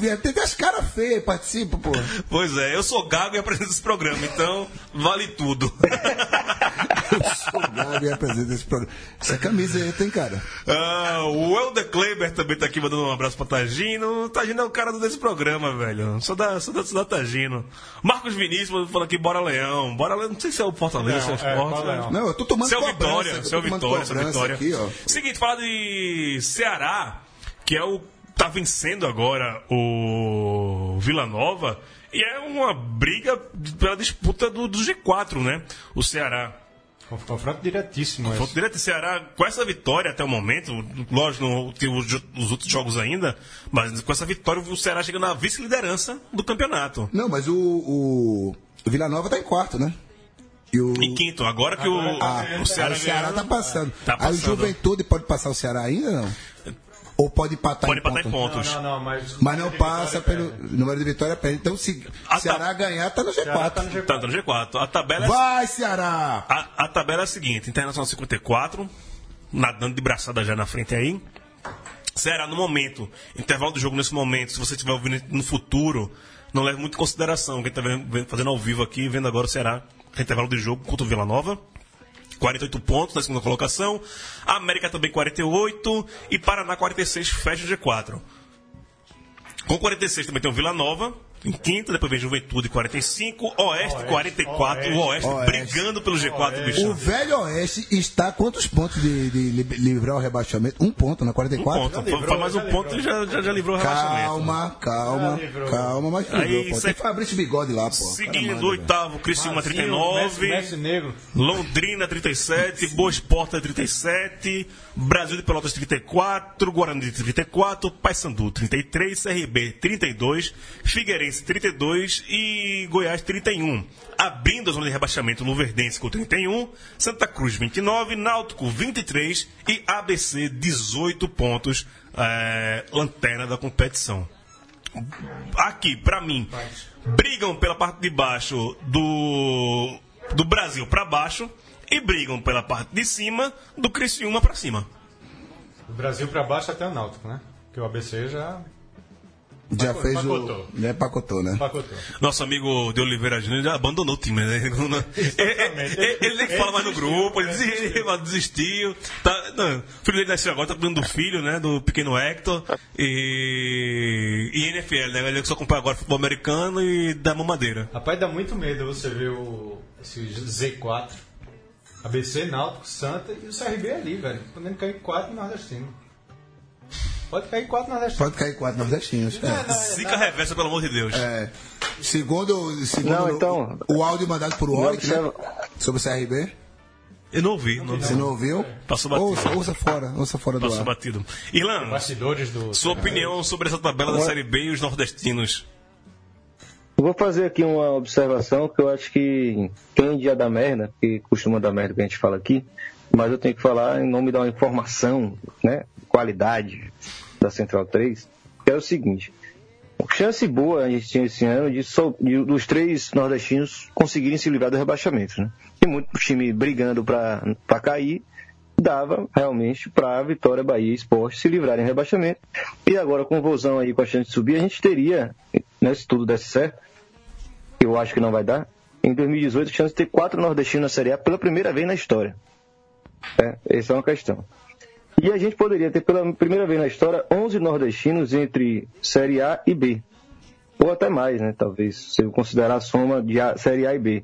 pô. Até tem as caras feias que participam, pô. Pois é, eu sou gago e apresento esse programa, então vale tudo. Eu sou o Gabi e apresento esse programa. Essa camisa aí tem, cara. Ah, o Helder Kleber também tá aqui mandando um abraço pra Tagino. Tagino é o cara desse programa, velho. Sou da, sou da, sou da Tagino. Marcos Vinícius falando aqui, bora Leão. Bora Leão. Não sei se é o Fortaleza, se é o é. Bora Leão. Não, eu tô tomando Seu cobrança, Vitória, seu Vitória, seu Vitória. Aqui, ó. Seguinte, fala de Ceará, que é o. tá vencendo agora o Vila Nova. E é uma briga pela disputa do, do G4, né? O Ceará. Confronto diretíssimo. Confronto direto do Ceará, com essa vitória até o momento, lógico, não tem os, os outros jogos ainda, mas com essa vitória o Ceará chega na vice-liderança do campeonato. Não, mas o, o, o Vila Nova tá em quarto, né? E o, Em quinto, agora que o, ah, o Ceará, o Ceará tá passando. Tá Aí o passando. Juventude pode passar o Ceará ainda, não? Ou pode empatar pode em empatar em ponto? pontos. Não, não, mas. Tá Mas não passa pelo número de vitória perde. Então, se Ah, Ceará tá. ganhar, tá no Ceará G4. tá no G4. Tá no G4. A tabela é Vai, Ceará! A, a tabela é a seguinte: Internacional 54, nadando de braçada já na frente aí. Ceará no momento, intervalo do jogo nesse momento, se você estiver ouvindo no futuro, não leve muito em consideração. Quem está fazendo ao vivo aqui, vendo agora o Ceará, intervalo de jogo contra o Vila Nova. 48 pontos na segunda colocação. América também 48 e Paraná 46 fecha o G4. Com 46 também tem o Vila Nova. Em quinto, depois vem Juventude 45, Oeste, 44, o Oeste, Oeste. brigando pelo G4, bicho. O Velho Oeste está quantos pontos de, de li- livrar o rebaixamento? Um ponto, na Um 44? ponto, foi- foi mais um ponto e já, já, já livrou o rebaixamento. Calma, calma, livrou. calma, mas Aí, livrou, pô. cê- Tem Fabrício Bigode lá, pô. Seguindo, Caramba, oitavo, Criciúma Messi, 39, Messi negro. Londrina 37, Boa Esporte 37, Brasil de Pelotas 34, Guarani 34, Paysandu 33, CRB 32, Figueirense 32 e Goiás 31. Abrindo a zona de rebaixamento Luverdense com 31, Santa Cruz 29, Náutico 23 e ABC 18 pontos, é, lanterna da competição aqui, pra mim, brigam pela parte de baixo do, do Brasil pra baixo e brigam pela parte de cima do Criciúma pra cima. Do Brasil pra baixo até o Náutico, né? Que o ABC já Já Paco- fez pacotou. o. Né, pacotou, né? pacotou. Nosso amigo de Oliveira Júnior já abandonou o time, né? Ele, não- ele- ele- ele nem fala mais no grupo, ele desistiu. Ele desistiu. Tá, não, o filho dele nasceu agora, tá cuidando do filho, né? Do pequeno Hector. E, e NFL, né? Ele só acompanha agora futebol americano e da mamadeira. Rapaz, dá muito medo você ver o, esse Z4. ABC, Náutico, Santa e o CRB ali, velho. Podendo cair quatro nordestino. Pode cair quatro nordestino. Pode cair quatro nordestinos. É. Zica reversa, pelo amor de Deus. É. Segundo, segundo Não, então- o, áudio mandado por Oric, né? Sobre o CRB. Eu não ouvi, não ouvi. Você não ouviu? Passou batido. Ouça, ouça fora, ouça fora do Passou ar. batido. Irlan, Bastidores do. sua opinião sobre essa tabela da Série B e os nordestinos? Eu vou fazer aqui uma observação que eu acho que tem dia da merda, que costuma dar merda que a gente fala aqui, mas eu tenho que falar em nome da informação, né? Qualidade da Central 3, que é o seguinte. Chance boa a gente tinha esse ano de, só- de- dos três nordestinos conseguirem se livrar do rebaixamento, né? E muito time brigando para cair, dava realmente para a Vitória, Bahia e Esporte se livrarem do rebaixamento. E agora com o Vozão aí com a chance de subir, a gente teria, né, se tudo desse certo, eu acho que não vai dar, em 2018 a chance de ter quatro nordestinos na Série A pela primeira vez na história. É, essa é uma questão. E a gente poderia ter pela primeira vez na história 11 nordestinos entre Série A e B. Ou até mais, né? Talvez, se eu considerar a soma de A- Série A e B.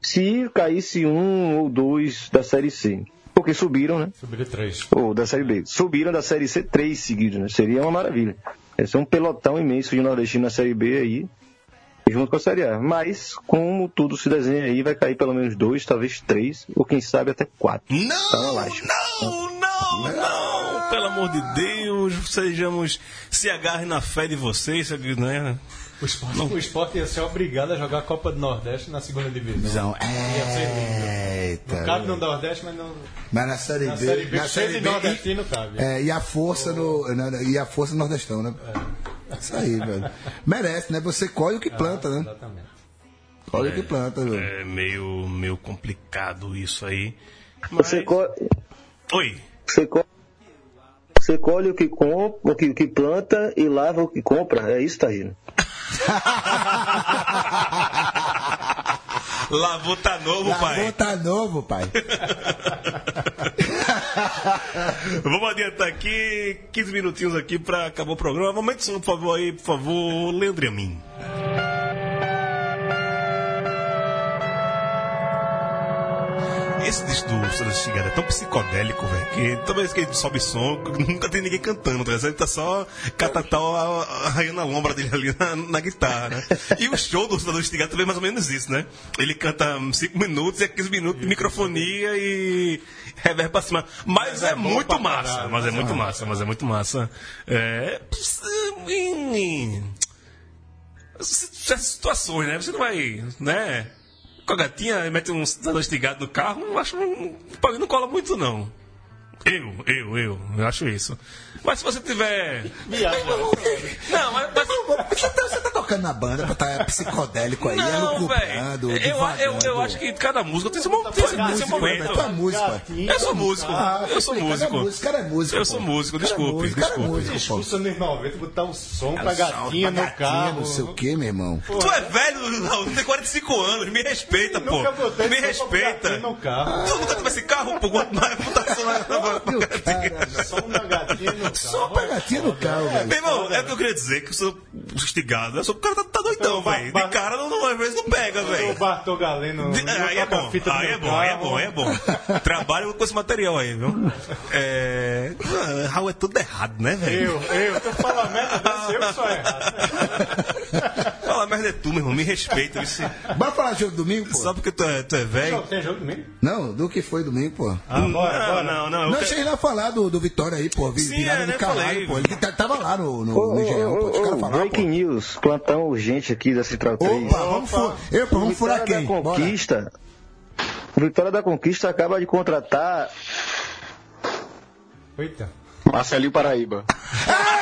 Se caísse um ou dois da Série C. Porque subiram, né? Subiram três. ou da Série B. Subiram da Série C três seguidos, né? Seria uma maravilha. Esse é um pelotão imenso de nordestino na Série B aí, junto com a Série A. Mas, como tudo se desenha aí, vai cair pelo menos dois, talvez três, ou quem sabe até quatro. Tá na Não, não, não, não. Pelo amor de Deus, sejamos. Se agarrem na fé de vocês, né? O esporte, o esporte ia ser obrigado a jogar a Copa do Nordeste na segunda divisão. Visão. Ia ser lindo. Eita. Não cabe no Nordeste, mas no, Mas na Série na B. Série B, na Série B, nordestino cabe. É, e a força no. na- E a força no Nordestão, né? Isso aí, velho. Merece, né? Você colhe o que planta, né? Exatamente. Colhe o que planta, velho. É meio, meio complicado isso aí. Você, co Oi. Você, co você colhe o que, com o, que, o que planta e lava o que compra. É isso, Tagino? Lavou tá novo, pai. Lavou tá novo, pai. Vamos adiantar aqui, 15 minutinhos aqui pra acabar o programa. Momento por favor, aí, por favor, Leandro e Esse disco do Sandro Chigada é tão psicodélico, velho, que toda vez que ele sobe som, nunca tem ninguém cantando, tá? ele tá só catatal arranhando a lombra dele ali na, na guitarra, né? E o show do Sandro Chigada também é mais ou menos isso, né? Ele canta 5 minutos e é 15 minutos de microfonia e reverb pra cima. Mas, é, é muito massa, mas é é muito massa, mas é muito massa. É. Essas situações, né? Você não vai, né? Com a gatinha mete um estigado no carro, não acho. Não, não cola muito, não. Eu, eu, eu, eu acho isso. Mas se você tiver. Não, mas. mas Você tá, tá na banda pra estar psicodélico aí, não, elucubrando, velho. Eu, eu, eu acho que cada música tem tem seu, tem seu momento. Tu é músico, Eu sou músico. Ah, eu sou músico. cara é músico, cara é músico, Eu sou músico, Cara é desculpe, é desculpe. nos 90, botar um som pra Pra gatinha no gatinha, carro. Não sei o que, meu irmão. Tu é velho, Raul, tu tem 45 anos, me respeita, pô. Me pra respeita. gatinha no carro. Tu nunca teve esse carro, pô, quanto mais botar som na, um gatinho no Só pegatinha no carro, velho. Meu irmão, é o que eu queria dizer, que eu sou instigado. Eu sou, cara tá, tá doidão, Então, velho. De cara, não, não, às vezes não pega, O velho. Bartô Galeno. De- Aí é bom, aí é bom, aí é bom, aí é bom. Trabalho com esse material aí, viu? É. Raul é tudo errado, né, velho? Eu, eu, tu fala merda eu sou errado. Fala merda é tu, meu irmão, me respeita. Isso. Bora falar de jogo domingo, pô? Só porque tu é, tu é velho. Tem jogo domingo? Não, do que foi domingo, pô. Ah, bora, não, bora. não, não. Não, quero- cheguei lá a falar do, do Vitória aí, pô. Vi, Sim, virada é, do né, caralho, falei. pô. Ele tá- tava lá no, no, Ô, no Engenhão, pô. Os caras falaram, breaking pô. news, plantão urgente aqui da Central 3. Opa, vamos furar. Eu, pô, vamos furar Vitória quem? da Bora. Conquista. O Vitória da Conquista acaba de contratar Eita. Marcelinho Paraíba.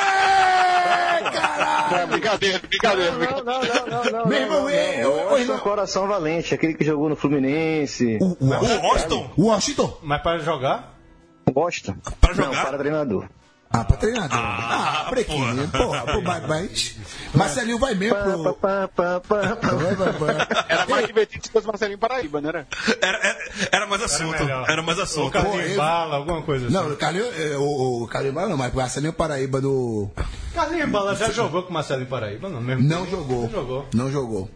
Não, brincadeira, brincadeira. brincadeira. Não, não, não, não. Meu irmão, é, Washington. Coração Valente, aquele que jogou no Fluminense. O, o, O Washington, o Washington. Mas para jogar? Washington. Pra Não, jogar? para treinador. Ah, pra treinador. Ah, Ah, prequinho. Porra, pô, mas, mas. Marcelinho vai mesmo pro. Era mais divertido se fosse Marcelinho Paraíba, não era? Era, era, era mais assunto. melhor. Era, mais assunto. Carlinhos eu- Bala, alguma coisa assim. Não, o Calil, é, o, o Calil Bala não, mas o Marcelinho Paraíba do. Carlinhos Bala já jogou com o Marcelo em Paraíba? Não, mesmo Não jogou. Não jogou. Não jogou.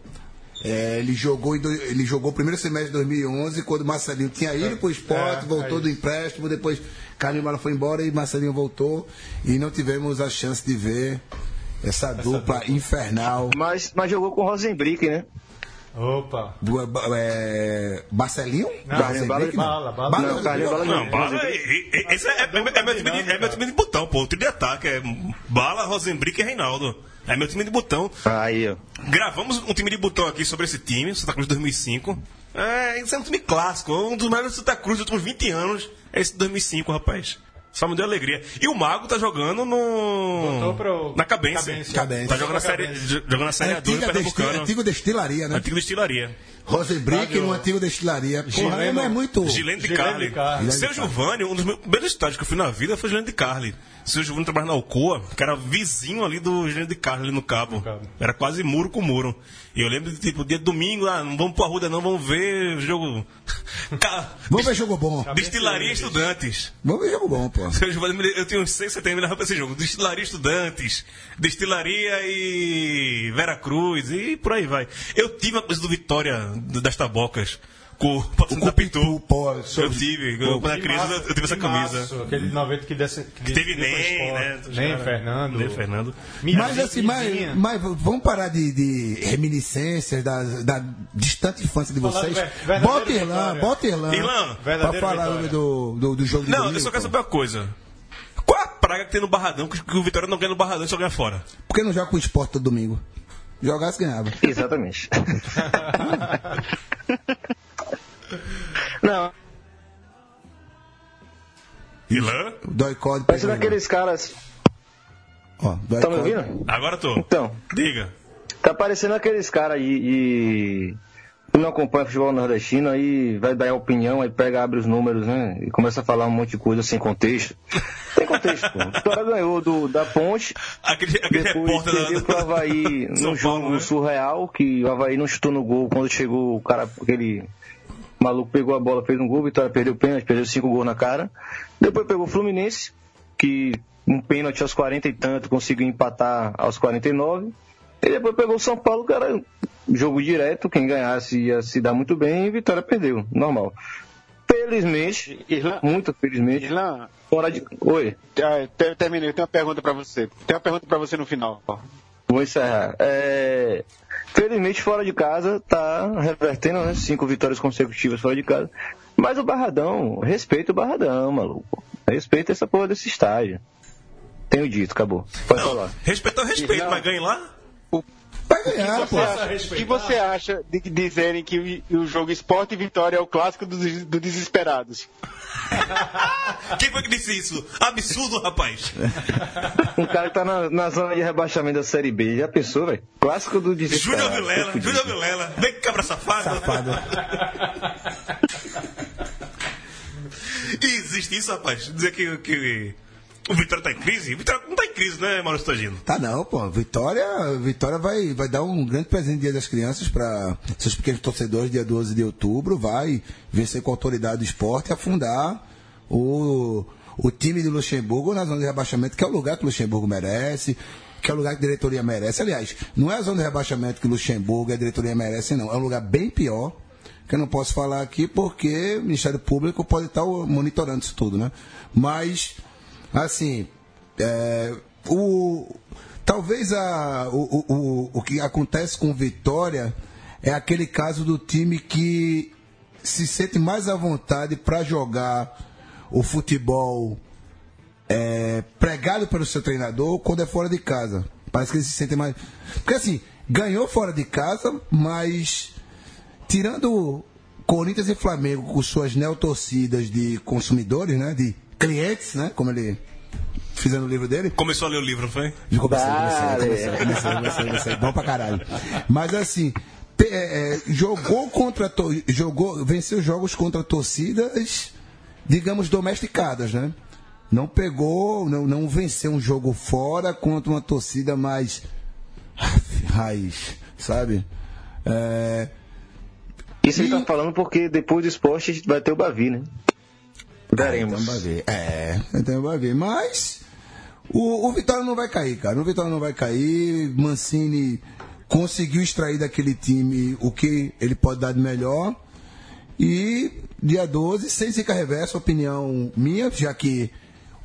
É, ele jogou em do- ele jogou o primeiro semestre de 2011 quando o Marcelinho tinha ido pro esporte, É, voltou é do empréstimo, depois Carlinhos foi embora e Marcelinho voltou e não tivemos a chance de ver essa, dupla, infernal. Mas, mas jogou com o Rosenbrick, né? Opa. Bu- bu- é, Marcelinho? Não, Marcelinho Bala-. Bala, Bala. Não, Carlinhos Bala Não, Bala. é- é- Esse é, é- é meu time de, é meu time de botão, pô. O time de ataque é Bala, Rosenbrick e Reinaldo. É meu time de botão. Aí, ó. Gravamos um time de botão aqui sobre esse time, Santa Cruz 2005. É, isso é um time clássico, um dos maiores do Santa Cruz dos últimos 20 anos. É esse de 2005, rapaz. Só me deu alegria. E o Mago tá jogando no. Botou pro- Na. Cabense. Tá jogando na série, jogando na série A2 Antiga, desti Pernambucano. antigo destilaria, né? Antigo destilaria. Rosenbrick no antigo destilaria. Porra, Gileno- não é muito. Gilene de Gilene Carli. de Carli. Seu Giovanni, um dos meus primeiros estádios que eu fui na vida foi Gilene de Carli. Seu Giovanni trabalhava na Alcoa, que era vizinho ali do Gilene de Carli, no Cabo. Cabo. Era quase muro com muro. E eu lembro de, tipo, dia de domingo, ah, não vamos pro Arruda não, vamos ver o jogo... Vamos ver jogo bom. Destilaria Estudantes. Vamos ver jogo bom, pô. Seu Giovanni, eu tinha uns 6, 7 anos pra esse jogo. Destilaria Estudantes, Destilaria e Vera Cruz e por aí vai. Eu tive uma coisa do Vitória, das Tabocas, com o da Pitu. pô, Eu tive, eu, quando era criança eu, eu tive essa camisa. Março, aquele de 90 que, desce, que Teve decidiu pro Nem, né? Nem, Fernando. Nem Fernando. Minha Mas assim, mas, mas vamos parar de, de reminiscências da, da distante infância de vocês. Bota Irlan, bota Irlan. Irlan, Pra falar Vitória. do, do, do jogo de Não, domingo, eu só quero saber uma coisa. Qual a praga que tem no Barradão que, que o Vitória não ganha no Barradão e só ganha fora? Por que não joga com o esporte todo domingo? Jogasse, ganhava. Exatamente. Não, Ilan? Dói código. parece daqueles caras. Ó, dói Tá me ouvindo? Agora tô. Então, Diga. tá parecendo aqueles caras de- que não acompanha futebol nordestino, aí vai dar a opinião, aí pega, abre os números, né? E começa a falar um monte de coisa sem contexto. Tem contexto, pô. Vitória ganhou do, da ponte, Aquele, aquele depois perdeu pro. Havaí no jogo Paulo, né? surreal, que o Havaí não chutou no gol quando chegou o cara, aquele maluco pegou a bola, fez um gol, Vitória perdeu o pênalti, perdeu cinco gols na cara. Depois pegou o Fluminense, que um pênalti aos 40 e tanto conseguiu empatar aos 49. E depois pegou o São Paulo, era jogo direto, quem ganhasse ia se dar muito bem e Vitória perdeu, normal. Felizmente, Irlan, muito felizmente, Irlan fora de. Oi. te- terminei, eu tenho uma pergunta pra você. Tem uma pergunta pra você no final. Vou encerrar. É, Felizmente, fora de casa, tá revertendo, né? Cinco vitórias consecutivas fora de casa. Mas o Barradão, respeita o Barradão, maluco. Respeita essa porra desse estádio. Tenho dito, acabou. Pode falar. Respeito ao respeito, Não. mas ganhe lá? Vai ganhar, pô. Você acha- O que você acha de dizerem que o, o jogo Esporte e Vitória é o clássico dos do Desesperados? Quem foi que disse isso? Absurdo, rapaz. Um cara que tá na, na zona de rebaixamento da Série B. Já pensou, velho? Clássico do desespero. Júnior Vilela, Júnior Vilela. Vem que cabra safado. Safado. Existe isso, rapaz? Dizer que, que o Vitória tá em crise? O Vitória não tá em crise, né, Maurício Tagino? Tá não, pô. Vitória, Vitória vai, vai dar um grande presente Dia das Crianças para seus pequenos torcedores, dia 12 de outubro. Vai vencer com a autoridade do esporte e afundar o, o time do Luxemburgo na zona de rebaixamento, que é o lugar que o Luxemburgo merece, que é o lugar que a diretoria merece. Aliás, não é a zona de rebaixamento que o Luxemburgo e a diretoria merecem, não. É um lugar bem pior, que eu não posso falar aqui porque o Ministério Público pode estar monitorando isso tudo, né? Mas, assim, é, o, talvez a, o, o, o, que acontece com Vitória é aquele caso do time que se sente mais à vontade para jogar o futebol é, pregado pelo seu treinador quando é fora de casa. Parece que eles se sentem mais. Porque assim, ganhou fora de casa, mas tirando Corinthians e Flamengo com suas neotorcidas de consumidores, né? De clientes, né? Como ele fizeram no livro dele. Começou a ler o livro, não foi? Já comecei, comecei, comecei, comecei, comecei, comecei, bom pra caralho. Mas assim, te- é, é, jogou contra jogou, venceu jogos contra torcidas, digamos, domesticadas, né? Não pegou, não, não venceu um jogo fora contra uma torcida mais raiz, sabe? É, Isso ele E- tá falando porque depois do esporte vai ter o Bavi, né? Veremos. Então vai ver. É, então vai ver. Mas o, o Vitória não vai cair, cara. O Vitória não vai cair. Mancini conseguiu extrair daquele time o que ele pode dar de melhor. E dia 12, sem zica reversa, opinião minha, já que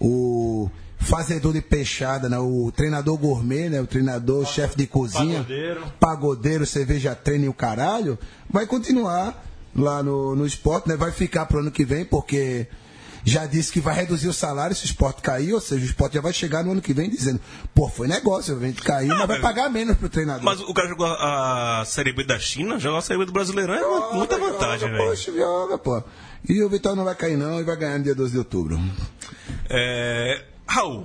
o fazedor de peixada, né, o treinador gourmet, né, o treinador chefe de cozinha, Pagodeiro. pagodeiro, cerveja treina e o caralho, vai continuar lá no, no esporte, né? Vai ficar pro ano que vem, porque já disse que vai reduzir o salário se o esporte cair, ou seja, o esporte já vai chegar no ano que vem dizendo, pô, foi negócio, gente cair, mas vai mas- pagar menos pro treinador. Mas o cara jogou a a Série B da China, jogou a Série B do Brasileirão, é uma- muita Joga, vantagem, joga, velho. Poxa, joga, pô. E o Vitória não vai cair não e vai ganhar no dia 12 de outubro. É, Raul,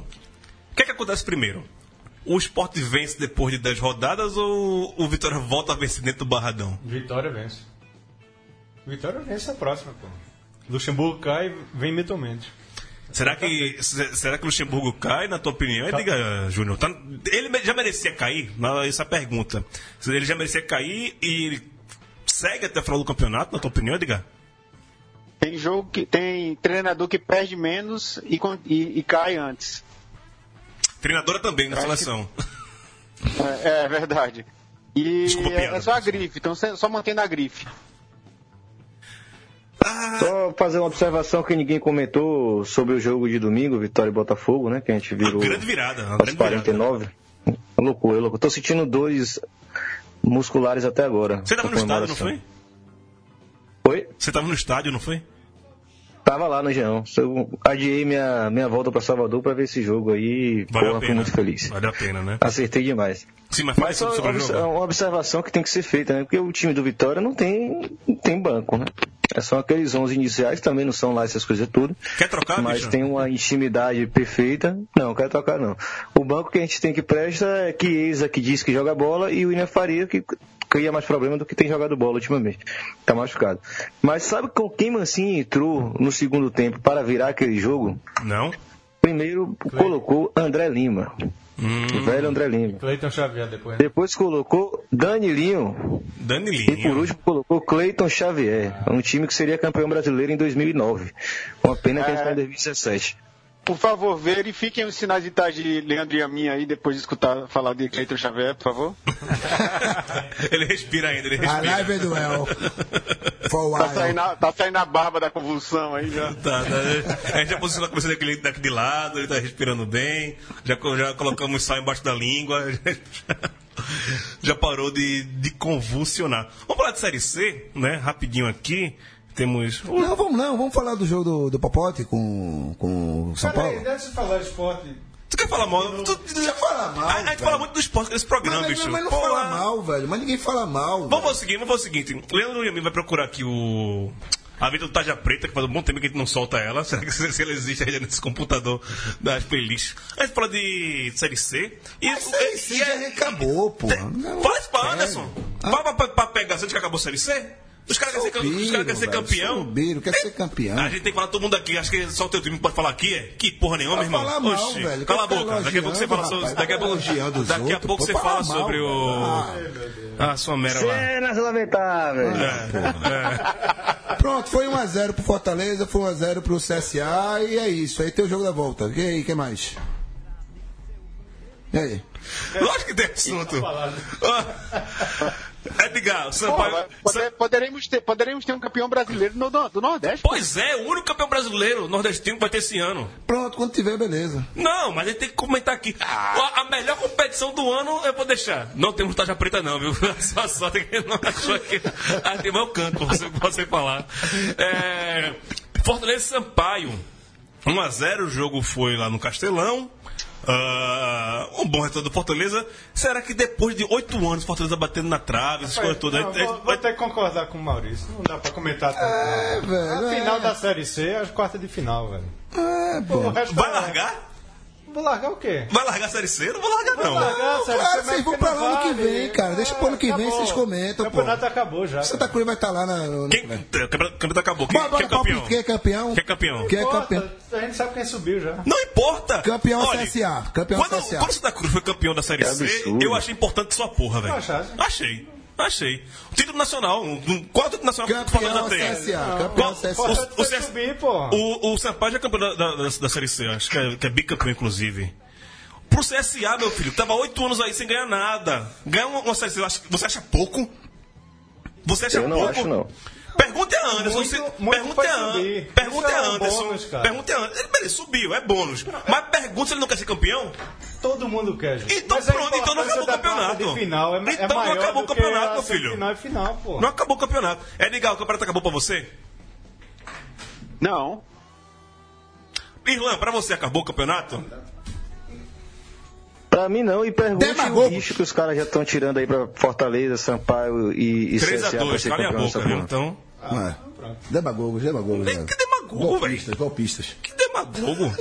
o que é que acontece primeiro? O esporte vence depois de 10 rodadas ou o Vitória volta a vencer dentro do Barradão? Vitória vence. Vitória vence a próxima, pô. Luxemburgo cai, vem mentalmente. Será que, se- será que o Luxemburgo cai, na tua opinião? Tá. Diga, Júnior. tá- ele já merecia cair? Essa é pergunta. Ele já merecia cair e ele segue até o final do campeonato, na tua opinião, Edgar? Tem jogo que tem treinador que perde menos e, e- e cai antes. Treinadora também na seleção. É, é verdade. E Desculpa é, piada, é só a grife, então só mantendo a grife. Só fazer uma observação que ninguém comentou sobre o jogo de domingo, Vitória e Botafogo, né? Que a gente virou grande virada, uma grande virada. 49. Loucura, louco. Tô sentindo dores musculares até agora. Você tava no estádio, não foi? Oi? Você tava no estádio, não foi? Tava lá no Geão. Eu adiei minha, minha volta pra Salvador pra ver esse jogo aí. Valeu Porra, a fui muito feliz. Valeu a pena, né? Acertei demais. Sim, mas Mas só sobre o obs- jogo. uma observação que tem que ser feita, né? Porque o time do Vitória não tem, não tem banco, né? É só aqueles 11 iniciais, também não são lá essas coisas tudo. Quer trocar, Mas bicho? tem uma intimidade perfeita. Não, quero tocar não. O banco que a gente tem que presta é Chiesa, que diz que joga bola, e o William Faria, que cria mais problema do que tem jogado bola ultimamente. Tá machucado. Mas sabe com quem Mancini entrou no segundo tempo para virar aquele jogo? Não? Primeiro colocou André Lima. Hum. O velho André Lima. Cleiton Xavier depois. Depois colocou Danilinho. E por Danilinho. último colocou Cleiton Xavier, um time que seria campeão brasileiro em 2009. Uma pena que a gente está em 2017. Por favor, verifiquem os sinais vitais de Leandro e a minha aí, depois de escutar falar de Cleiton Xavier, por favor. ele respira ainda, ele A respira. live é duel. Tá saindo, a, tá saindo a barba da convulsão aí já. Tá, tá. A gente já posicionou a cabeça daquele, daqui de lado, ele tá respirando bem. Já, já colocamos sal embaixo da língua. Já parou de, de convulsionar. Vamos falar de Série C, né? Rapidinho aqui. Temos. Não, vamos não, vamos falar do jogo do, do Popote com, com o São Peraí, Paulo. deixa eu falar de esporte. Tu quer falar mal? Tu, Já fala mal, A, a gente fala muito do esporte nesse programa, Mas, bicho. mas não Pô, fala lá- mal, velho. Mas ninguém fala mal. Vamos fazer o seguinte, vamos fazer o seguinte. Leandro Yamin vai procurar aqui o. A vida do Taja Preta, que faz um bom tempo que a gente não solta ela. Será que se ela existe ainda nesse computador das playlists? A gente fala de Série C. E, Mas Série C e- é- já acabou, pô. Não, Fala isso pra. Anderson. Ah. Fala pra, pra pegar, você que acabou a Série C? Os caras querem ser, os caras querem ser velho, campeão. Subiram, quer ser campeão. A gente tem que falar todo mundo aqui. Acho que só o teu time pode falar aqui. É? Que porra nenhuma, meu irmão. falar mal, Oxi, velho. Cala a Quer boca. Daqui a pouco você fala elogiando, sobre. Daqui a pouco, os daqui a pouco você fala fala mal, sobre o. Ah, sua mera lá. Cenas lamentáveis. É. Pronto, foi 1x0 pro Fortaleza, foi 1x0 pro CSA e é isso. Aí tem o jogo da volta. E aí, que mais? E aí? Lógico que tem assunto. Edgar, Pô, Sampaio. pode- poderemos, ter, poderemos ter um campeão brasileiro no, do, do Nordeste. Pois é, o único campeão brasileiro nordestino que vai ter esse ano. Pronto, quando tiver, beleza. Não, mas a gente tem que comentar aqui. A, a melhor competição do ano eu vou deixar. Não temos taxa preta, não, viu? Só sorte que não achou que. Ah, tem meu canto você, você falar. É, Fortaleza Sampaio. 1x0, o jogo foi lá no Castelão. Ah, um bom retorno do Fortaleza. Será que depois de oito anos Fortaleza batendo na trave, essas coisas todas, Não, vou, vou vai ter que concordar com o Maurício. Não dá pra comentar tanto. É, velho, A é. final da Série C, as quartas de final, velho. É, resto vai é- largar? Vou largar o quê? Vai largar a Série C? Não vou largar, não. Vou largar a Série claro, C, vocês vão pra lá ano que vem, cara. Deixa pro ano que vem, acabou. vocês comentam, O pô. campeonato acabou já. Santa Cruz vai estar lá na. no- Quem, o campeonato acabou. Quem, Bora, quem é campeão? quem é campeão? Quem é campeão? Quem é campeão? A gente sabe quem subiu já. Não importa. Campeão Olha, CSA. Campeão quando, CSA. quando o Santa Cruz foi campeão da Série C, eu achei importante sua porra, velho. Achei. Achei. O título nacional. Um, um, qual título nacional que o Campeão Fortaleza tem? CSA. Campeão Qual- CSA. o- o foi CS subir, pô. O, o Sampaio já é campeão da, da, da- da Série C, acho que é, que é bicampeão, inclusive. Pro CSA, meu filho, tava oito anos aí sem ganhar nada. Ganhar uma, uma Série C, você acha pouco? Você acha Eu não pouco? acho, não. Pergunte a Anderson. Muito- se- muito pergunte foi a subir. Pergunte Isso a é Anderson. bônus, cara. pergunte a Anderson. Ele, beleza, subiu, é bônus. Mas pergunte se ele não quer ser campeão. Todo mundo quer, gente. Então Mas a pronto, então não acabou o campeonato. Final é, é Então não maior acabou o campeonato, a meu filho. Final e final, pô. Não acabou o campeonato. Edgar, o campeonato acabou pra você? Não. Irlan, pra você acabou o campeonato? Pra mim não, e pergunte Demagogo. o bicho que os caras já estão tirando aí pra Fortaleza, Sampaio e, e CSA pra 3x2, ser cala a campeão boca, viu? porra. Então. Não é. Demagogos, demagogos. Que demagogo, velho. Golpistas, golpistas. Que demagogo.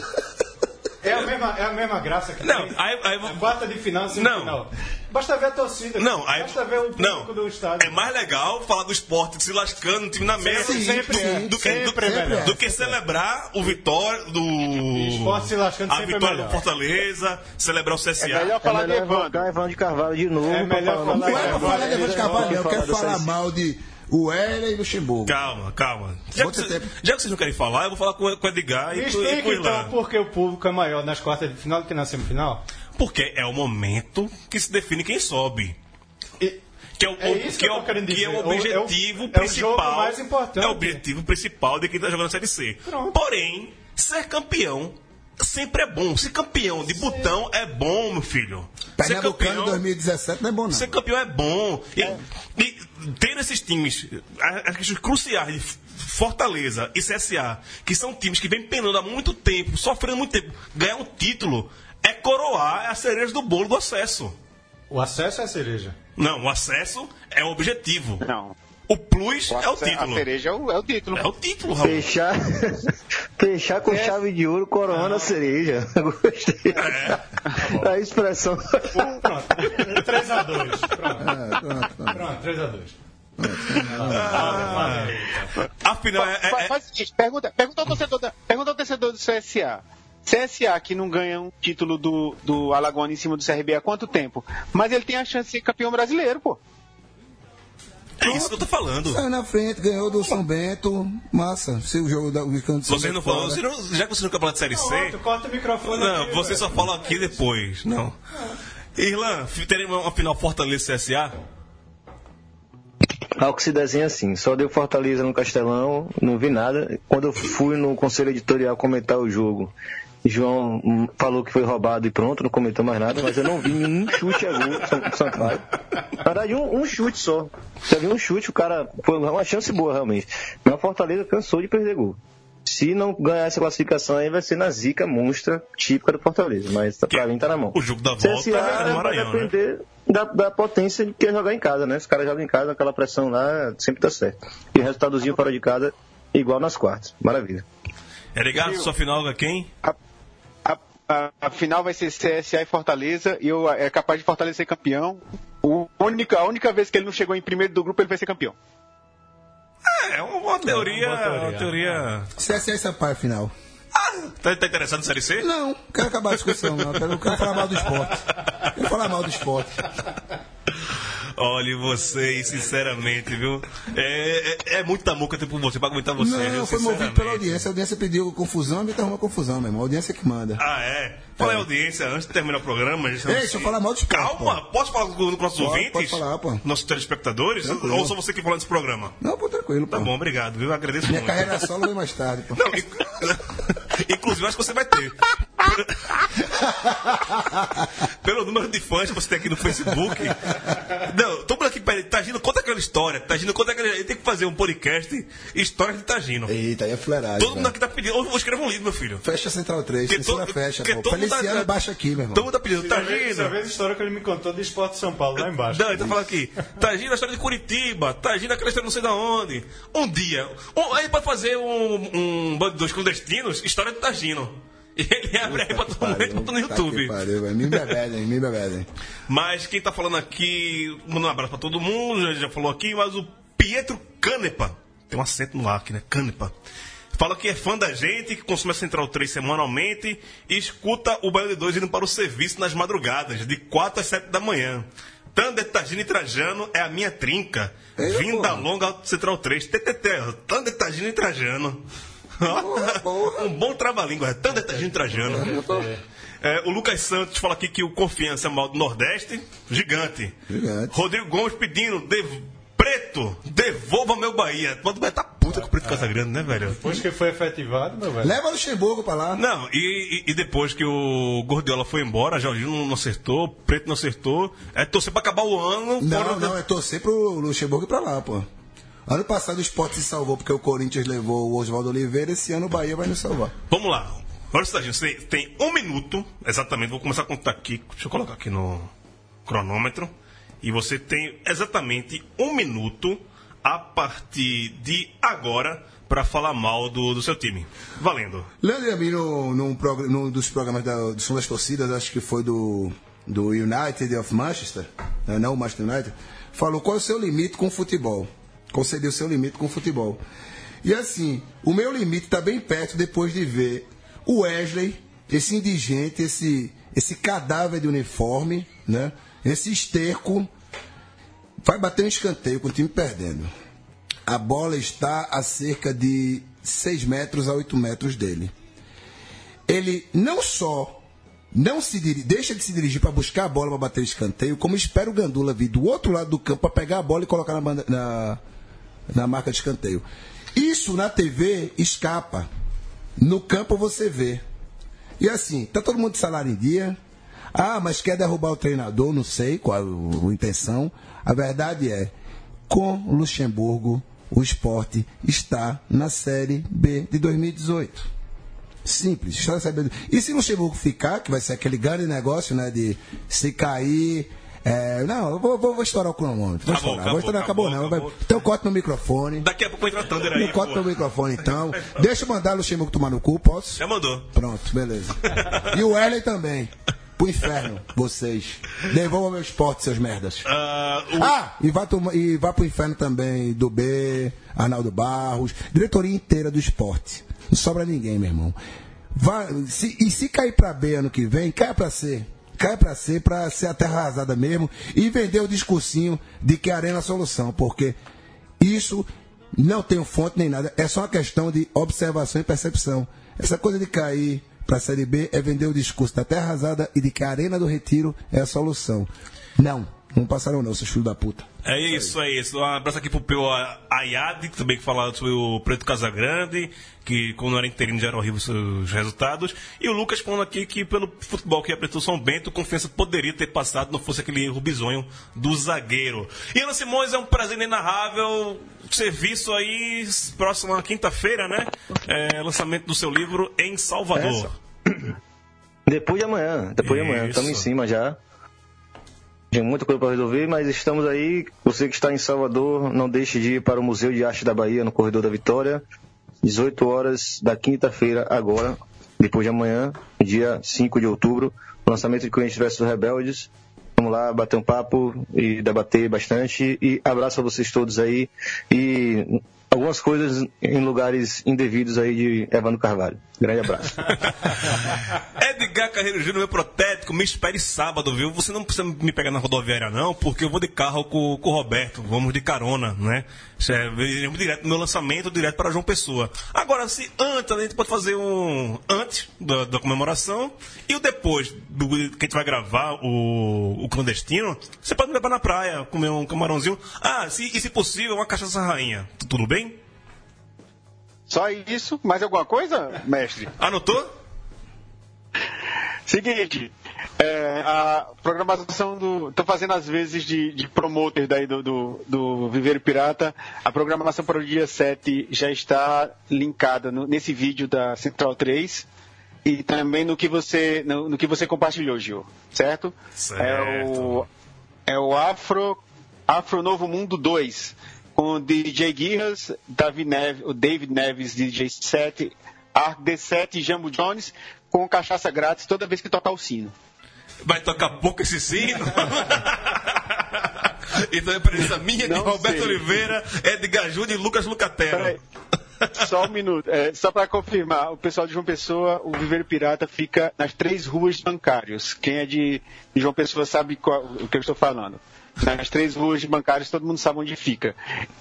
É a mesma, é a mesma graça que Não, tem. aí, aí, É quarta de final, semifinal. Basta ver a torcida. Não, aí. Basta ver o público Não, do estádio. é mais legal falar do esporte se lascando, o time na mesa, Sim, sempre é. do, que, do, é do que celebrar o vitória do. esporte se lascando A sempre é vitória melhor. do Fortaleza, celebrar o CSA. É melhor É falar de melhor Evandro. evocar Evandro de Carvalho de novo. É melhor falar falar Não de é pra Evandro. falar de Evandro Carvalho, eu Falar quero falar mal de o e Luxemburgo. Calma, calma. Já que, cê- já que vocês não querem falar, eu vou falar com, com o Edgar Me e, com- e com explica o então Irlan. por que o público é maior nas quartas de final do que na semifinal. Porque é o momento que se define quem sobe. E- Que é o, É isso que que eu é o, que é o objetivo É o- é o principal. jogo mais importante. É o objetivo principal de quem está jogando a Série C. Pronto. Porém, ser campeão sempre é bom. Ser campeão de botão é bom, meu filho. Ser em 2017 não é bom, não. Ser campeão é bom. E, e ter esses times, as questões cruciais de Fortaleza e CSA, que são times que vêm penando há muito tempo, sofrendo muito tempo, ganhar um título é coroar a cereja do bolo do acesso. O acesso é a cereja. Não, o acesso é o objetivo. Não. O plus é o A título. cereja é o, é o título. É o título, Raul. Fechar, fechar com chave de ouro, coroando a cereja. Gostei. A expressão. Pronto. 3x2. Pronto. É, pronto, pronto. Pronto, 3x2. Afinal, é, é- Faz, faz o seguinte, pergunta, pergunta, ao torcedor, da- pergunta ao torcedor do CSA. CSA que não ganha um título do, do Alagoano em cima do CRB há quanto tempo? Mas ele tem a chance de ser campeão brasileiro, pô. É isso que eu tô falando. Saiu na frente, ganhou do São Bento. Massa. Se o jogo da o canto de São Vocês não falam, você não- já que você não campeonato de Série C, Pronto, corta o microfone não, aqui, você velho. só fala aqui depois. Não. Irlan, teremos uma final Fortaleza CSA? Algo que se desenha assim. Só deu Fortaleza no Castelão, não vi nada. Quando eu fui no conselho editorial comentar o jogo, João falou que foi roubado e pronto, não comentou mais nada, mas eu não vi nenhum chute a gol do Sampaio. Na verdade, um, um chute só. Só vi um chute, o cara foi uma chance boa realmente. Mas o Fortaleza cansou de perder gol. Se não ganhar essa classificação aí, vai ser na zica monstra típica do Fortaleza. Mas pra mim tá na mão. O jogo da volta CSA é no vai Maranhão, né? depender da, da potência de quem jogar em casa, né? Se os caras jogam em casa, aquela pressão lá sempre tá certo. E o resultadozinho fora de casa, igual nas quartas. Maravilha. Edgar, sua final é quem? A, a- a final vai ser CSA e Fortaleza, e eu, é capaz de Fortaleza ser campeão. O única, a única vez que ele não chegou em primeiro do grupo, ele vai ser campeão. É, é uma teoria. Uma teoria. CSS Sampaio final. Tá, tá interessado em Série C? Não, quero acabar a discussão, não. Quero, quero falar mal do esporte. Quero falar mal do esporte. Olha, vocês, sinceramente, viu? É, é, é muita muca ter por você pra aguentar você. viu? Não, foi movido pela audiência. A audiência pediu confusão, a gente arruma confusão, meu irmão. A audiência que manda. Ah, é? Fala aí, audiência, antes de terminar o programa. Ei, deixa eu falar mal esporte, Calma, posso falar com os nossos Pode, ouvintes? pode falar, pô. Nossos telespectadores? Tranquilo. Ou só você que fala desse programa? Não, pô, tranquilo, pô. Tá bom, obrigado, viu? Agradeço Minha muito. carreira solo vem mais tarde, pô. Não, inc- Inclusive, acho que você vai ter. Pelo número de fãs que você tem aqui no Facebook. Não, todo mundo aqui, peraí, Tagino, conta aquela história. Tagino, conta aquela. Ele tem que fazer um podcast História de Tagino. Eita, aí é fuleiragem. Todo mundo aqui tá pedindo. Ou escreva um livro, meu filho. Fecha a Central 3, Porque censura todo- fecha, todo mundo Feliciano tá- baixa aqui, meu irmão. Todo mundo tá pedindo. Você vê Tagino. a história que ele me contou do Esporte de São Paulo, lá embaixo. Não, ele tá falando aqui. Tagino, a história de Curitiba. Tagino, aquela história não sei da onde. Um dia. Um, aí pode fazer um, um bando de dois clandestinos, história de Tagino. E ele abre aí pra todo mundo e bota no YouTube. pariu. Me bebedem, me bebedem. Mas quem tá falando aqui, manda um abraço pra todo mundo, já, já falou aqui, mas o Pietro Canepa, tem um acento no ar aqui, né? Canepa. Fala que é fã da gente, que consome a Central 3 semanalmente e escuta o Baiano de 2 indo para o serviço nas madrugadas, de 4 às 7 da manhã. Thunder, Tagino e Trajano é a minha trinca. Ei, Vindo da porra. longa Central 3. TTT, Thunder, Tagino e Trajano. Um bom trava-língua. é Thunder, Tagino e Trajano. É, o Lucas Santos fala aqui que o Confiança é mal do Nordeste, gigante. Gigante. Rodrigo Gomes pedindo, dev- Preto, devolva meu Bahia. Quando vai tá puta com o Preto Casagrande, né, velho? Depois que foi efetivado, meu velho. Leva o Luxemburgo pra lá. Não, e, e- e depois que o Gordiola foi embora, Jorginho não acertou, Preto não acertou, é torcer pra acabar o ano. Não, fora- não, é torcer pro Luxemburgo ir pra lá, pô. Ano passado o Sport se salvou porque o Corinthians levou o Oswaldo Oliveira, esse ano o Bahia vai nos salvar. Vamos lá. Olha, Serginho, você tem um minuto, exatamente, vou começar a contar aqui, deixa eu colocar aqui no cronômetro, e você tem exatamente um minuto a partir de agora para falar mal do, do seu time. Valendo. Leandro Yamin, num, num, num dos programas da, do Som das Torcidas, acho que foi do, do United of Manchester, né, não o Manchester United, falou qual é o seu limite com o futebol. Concedeu seu limite com o futebol. E assim, o meu limite está bem perto depois de ver o Wesley, esse indigente, esse, esse cadáver de uniforme, né? esse esterco, vai bater um escanteio com o time perdendo. A bola está a cerca de 6 metros a 8 metros dele. Ele não só não se diri- deixa de se dirigir para buscar a bola para bater escanteio, como espera o Gandula vir do outro lado do campo para pegar a bola e colocar na, banda- na, na marca de escanteio. Isso na TV escapa. No campo você vê. E assim, tá todo mundo de salário em dia. Ah, mas quer derrubar o treinador, não sei qual a, a intenção. A verdade é, com Luxemburgo, o esporte está na Série B de 2018. Simples, está B. E se Luxemburgo ficar, que vai ser aquele grande negócio, né, de se cair... é, não, eu vou, vou, vou estourar o cronômetro. Vou Acabou, estourar. vou estourar, acabou, acabou, não. acabou. Então corta meu microfone. Daqui a pouco entra a Thunder aí. Corta meu microfone, então. Deixa eu mandar Luxemburgo tomar no cu, posso? Já mandou. Pronto, beleza. E o Ellen também. Pro inferno, vocês. Devolvam meu esporte, seus merdas. Ah, o- Ah, e vá, toma- e vá pro inferno também do B, Arnaldo Barros, diretoria inteira do esporte. Não sobra ninguém, meu irmão. Vá, se- e se cair pra B ano que vem, caia pra C. Caia pra C pra ser a terra arrasada mesmo e vender o discursinho de que a arena é a solução, porque isso não tem fonte nem nada, é só uma questão de observação e percepção. Essa coisa de cair para a Série B é vender o discurso da terra arrasada e de que a Arena do Retiro é a solução. Não, não passaram não, seus filhos da puta. É isso, é isso. Um abraço aqui pro Peu Ayad, que também que falava sobre o Preto Casagrande, que quando era interino já eram horríveis os resultados. E o Lucas falando aqui que pelo futebol que apresentou São Bento, confiança poderia ter passado, não fosse aquele erro bizonho do zagueiro. E Ana Simões é um prazer inenarrável. Serviço aí, próxima quinta-feira, né? É, lançamento do seu livro em Salvador. Depois de amanhã, depois de amanhã, Isso. estamos em cima já. Tem muita coisa para resolver, mas estamos aí. Você que está em Salvador, não deixe de ir para o Museu de Arte da Bahia, no Corredor da Vitória. 18 horas da quinta-feira, agora, depois de amanhã, dia 5 de outubro, lançamento de Corinthians versus Rebeldes. Vamos lá bater um papo e debater bastante. E abraço a vocês todos aí. E algumas coisas em lugares indevidos aí de Evandro Carvalho. Grande abraço. Edgar Carreiro Júnior, meu protético, me espere sábado, viu? Você não precisa me pegar na rodoviária, não, porque eu vou de carro com, com o Roberto. Vamos de carona, né? É, iremos direto no meu lançamento, direto para João Pessoa. Agora, se antes, a gente pode fazer um antes da, da comemoração e o depois do que a gente vai gravar o, o clandestino, você pode me levar na praia, comer um camarãozinho. Ah, se, e se possível, uma cachaça rainha. Tudo bem? Só isso? Mais alguma coisa, mestre? Anotou? Seguinte, é, a programação do. Estou fazendo às vezes de, de promoter daí do, do, do Viveiro Pirata. A programação para o dia 7 já está linkada no, nesse vídeo da Central 3 e também no que você, no, no que você compartilhou, Gil. Certo? Certo. É o, é o Afro, Afro Novo Mundo 2 com o DJ Guirras, David Neves, o David Neves, DJ 7, Arc D7 e Jambo Jones, com cachaça grátis toda vez que tocar o sino. Vai tocar pouco esse sino? então é presença minha, de Roberto sei. Oliveira, Edgar Júnior e Lucas Lucatero. Só um minuto. É, só para confirmar, o pessoal de João Pessoa, o Viveiro Pirata fica nas três ruas bancários. Quem é de, de João Pessoa sabe qual- o que eu estou falando. Nas três ruas de bancários, todo mundo sabe onde fica.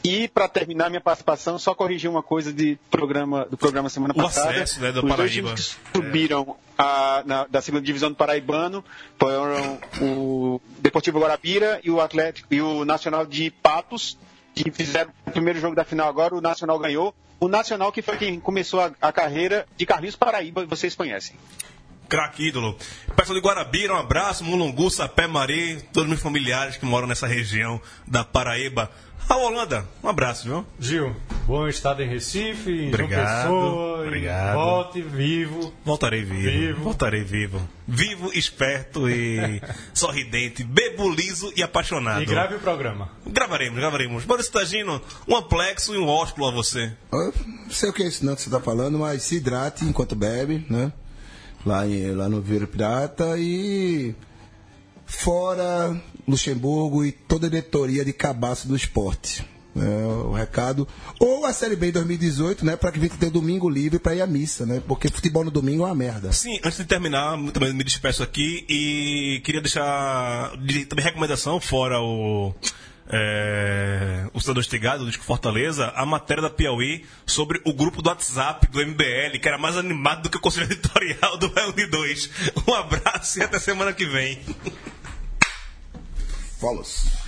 E para terminar minha participação, só corrigir uma coisa de programa, do programa semana O passada. acesso, né, do Os dois Paraíba. times que subiram a- na- da segunda divisão do Paraibano foram o Deportivo Guarabira e o Atlético e o Nacional de Patos, que fizeram o primeiro jogo da final agora, o Nacional ganhou. O Nacional que foi quem começou a, a carreira de Carlinhos Paraíba, vocês conhecem. Craque ídolo. Pessoal de Guarabira, um abraço. Mulungu, Sapé, Mari, todos meus familiares que moram nessa região da Paraíba. A Holanda, um abraço, viu? Gil, bom estado em Recife, em Obrigado, João Pessoa, e obrigado. volte vivo. Voltarei vivo. Vivo. Voltarei vivo. Vivo, esperto e sorridente, bebo liso e apaixonado. E grave o programa. Gravaremos, gravaremos. Maurício Tagino, um amplexo e um ósculo a você. Eu não sei o que é isso não que você está falando, mas se hidrate enquanto bebe, né? Lá, em, lá no Viro Pirata e fora Luxemburgo e toda a diretoria de cabaço do esporte. É, o recado. Ou a Série B em 2018, né? Para que a gente tenha domingo livre para ir à missa, né? Porque futebol no domingo é uma merda. Sim, antes de terminar, também me despeço aqui e queria deixar de, também recomendação, fora o. É, o Cidadão Estigado, do Disco Fortaleza, a matéria da Piauí sobre o grupo do WhatsApp do MBL, que era mais animado do que o conselho editorial do de 2. Um abraço e até semana que vem. Follows.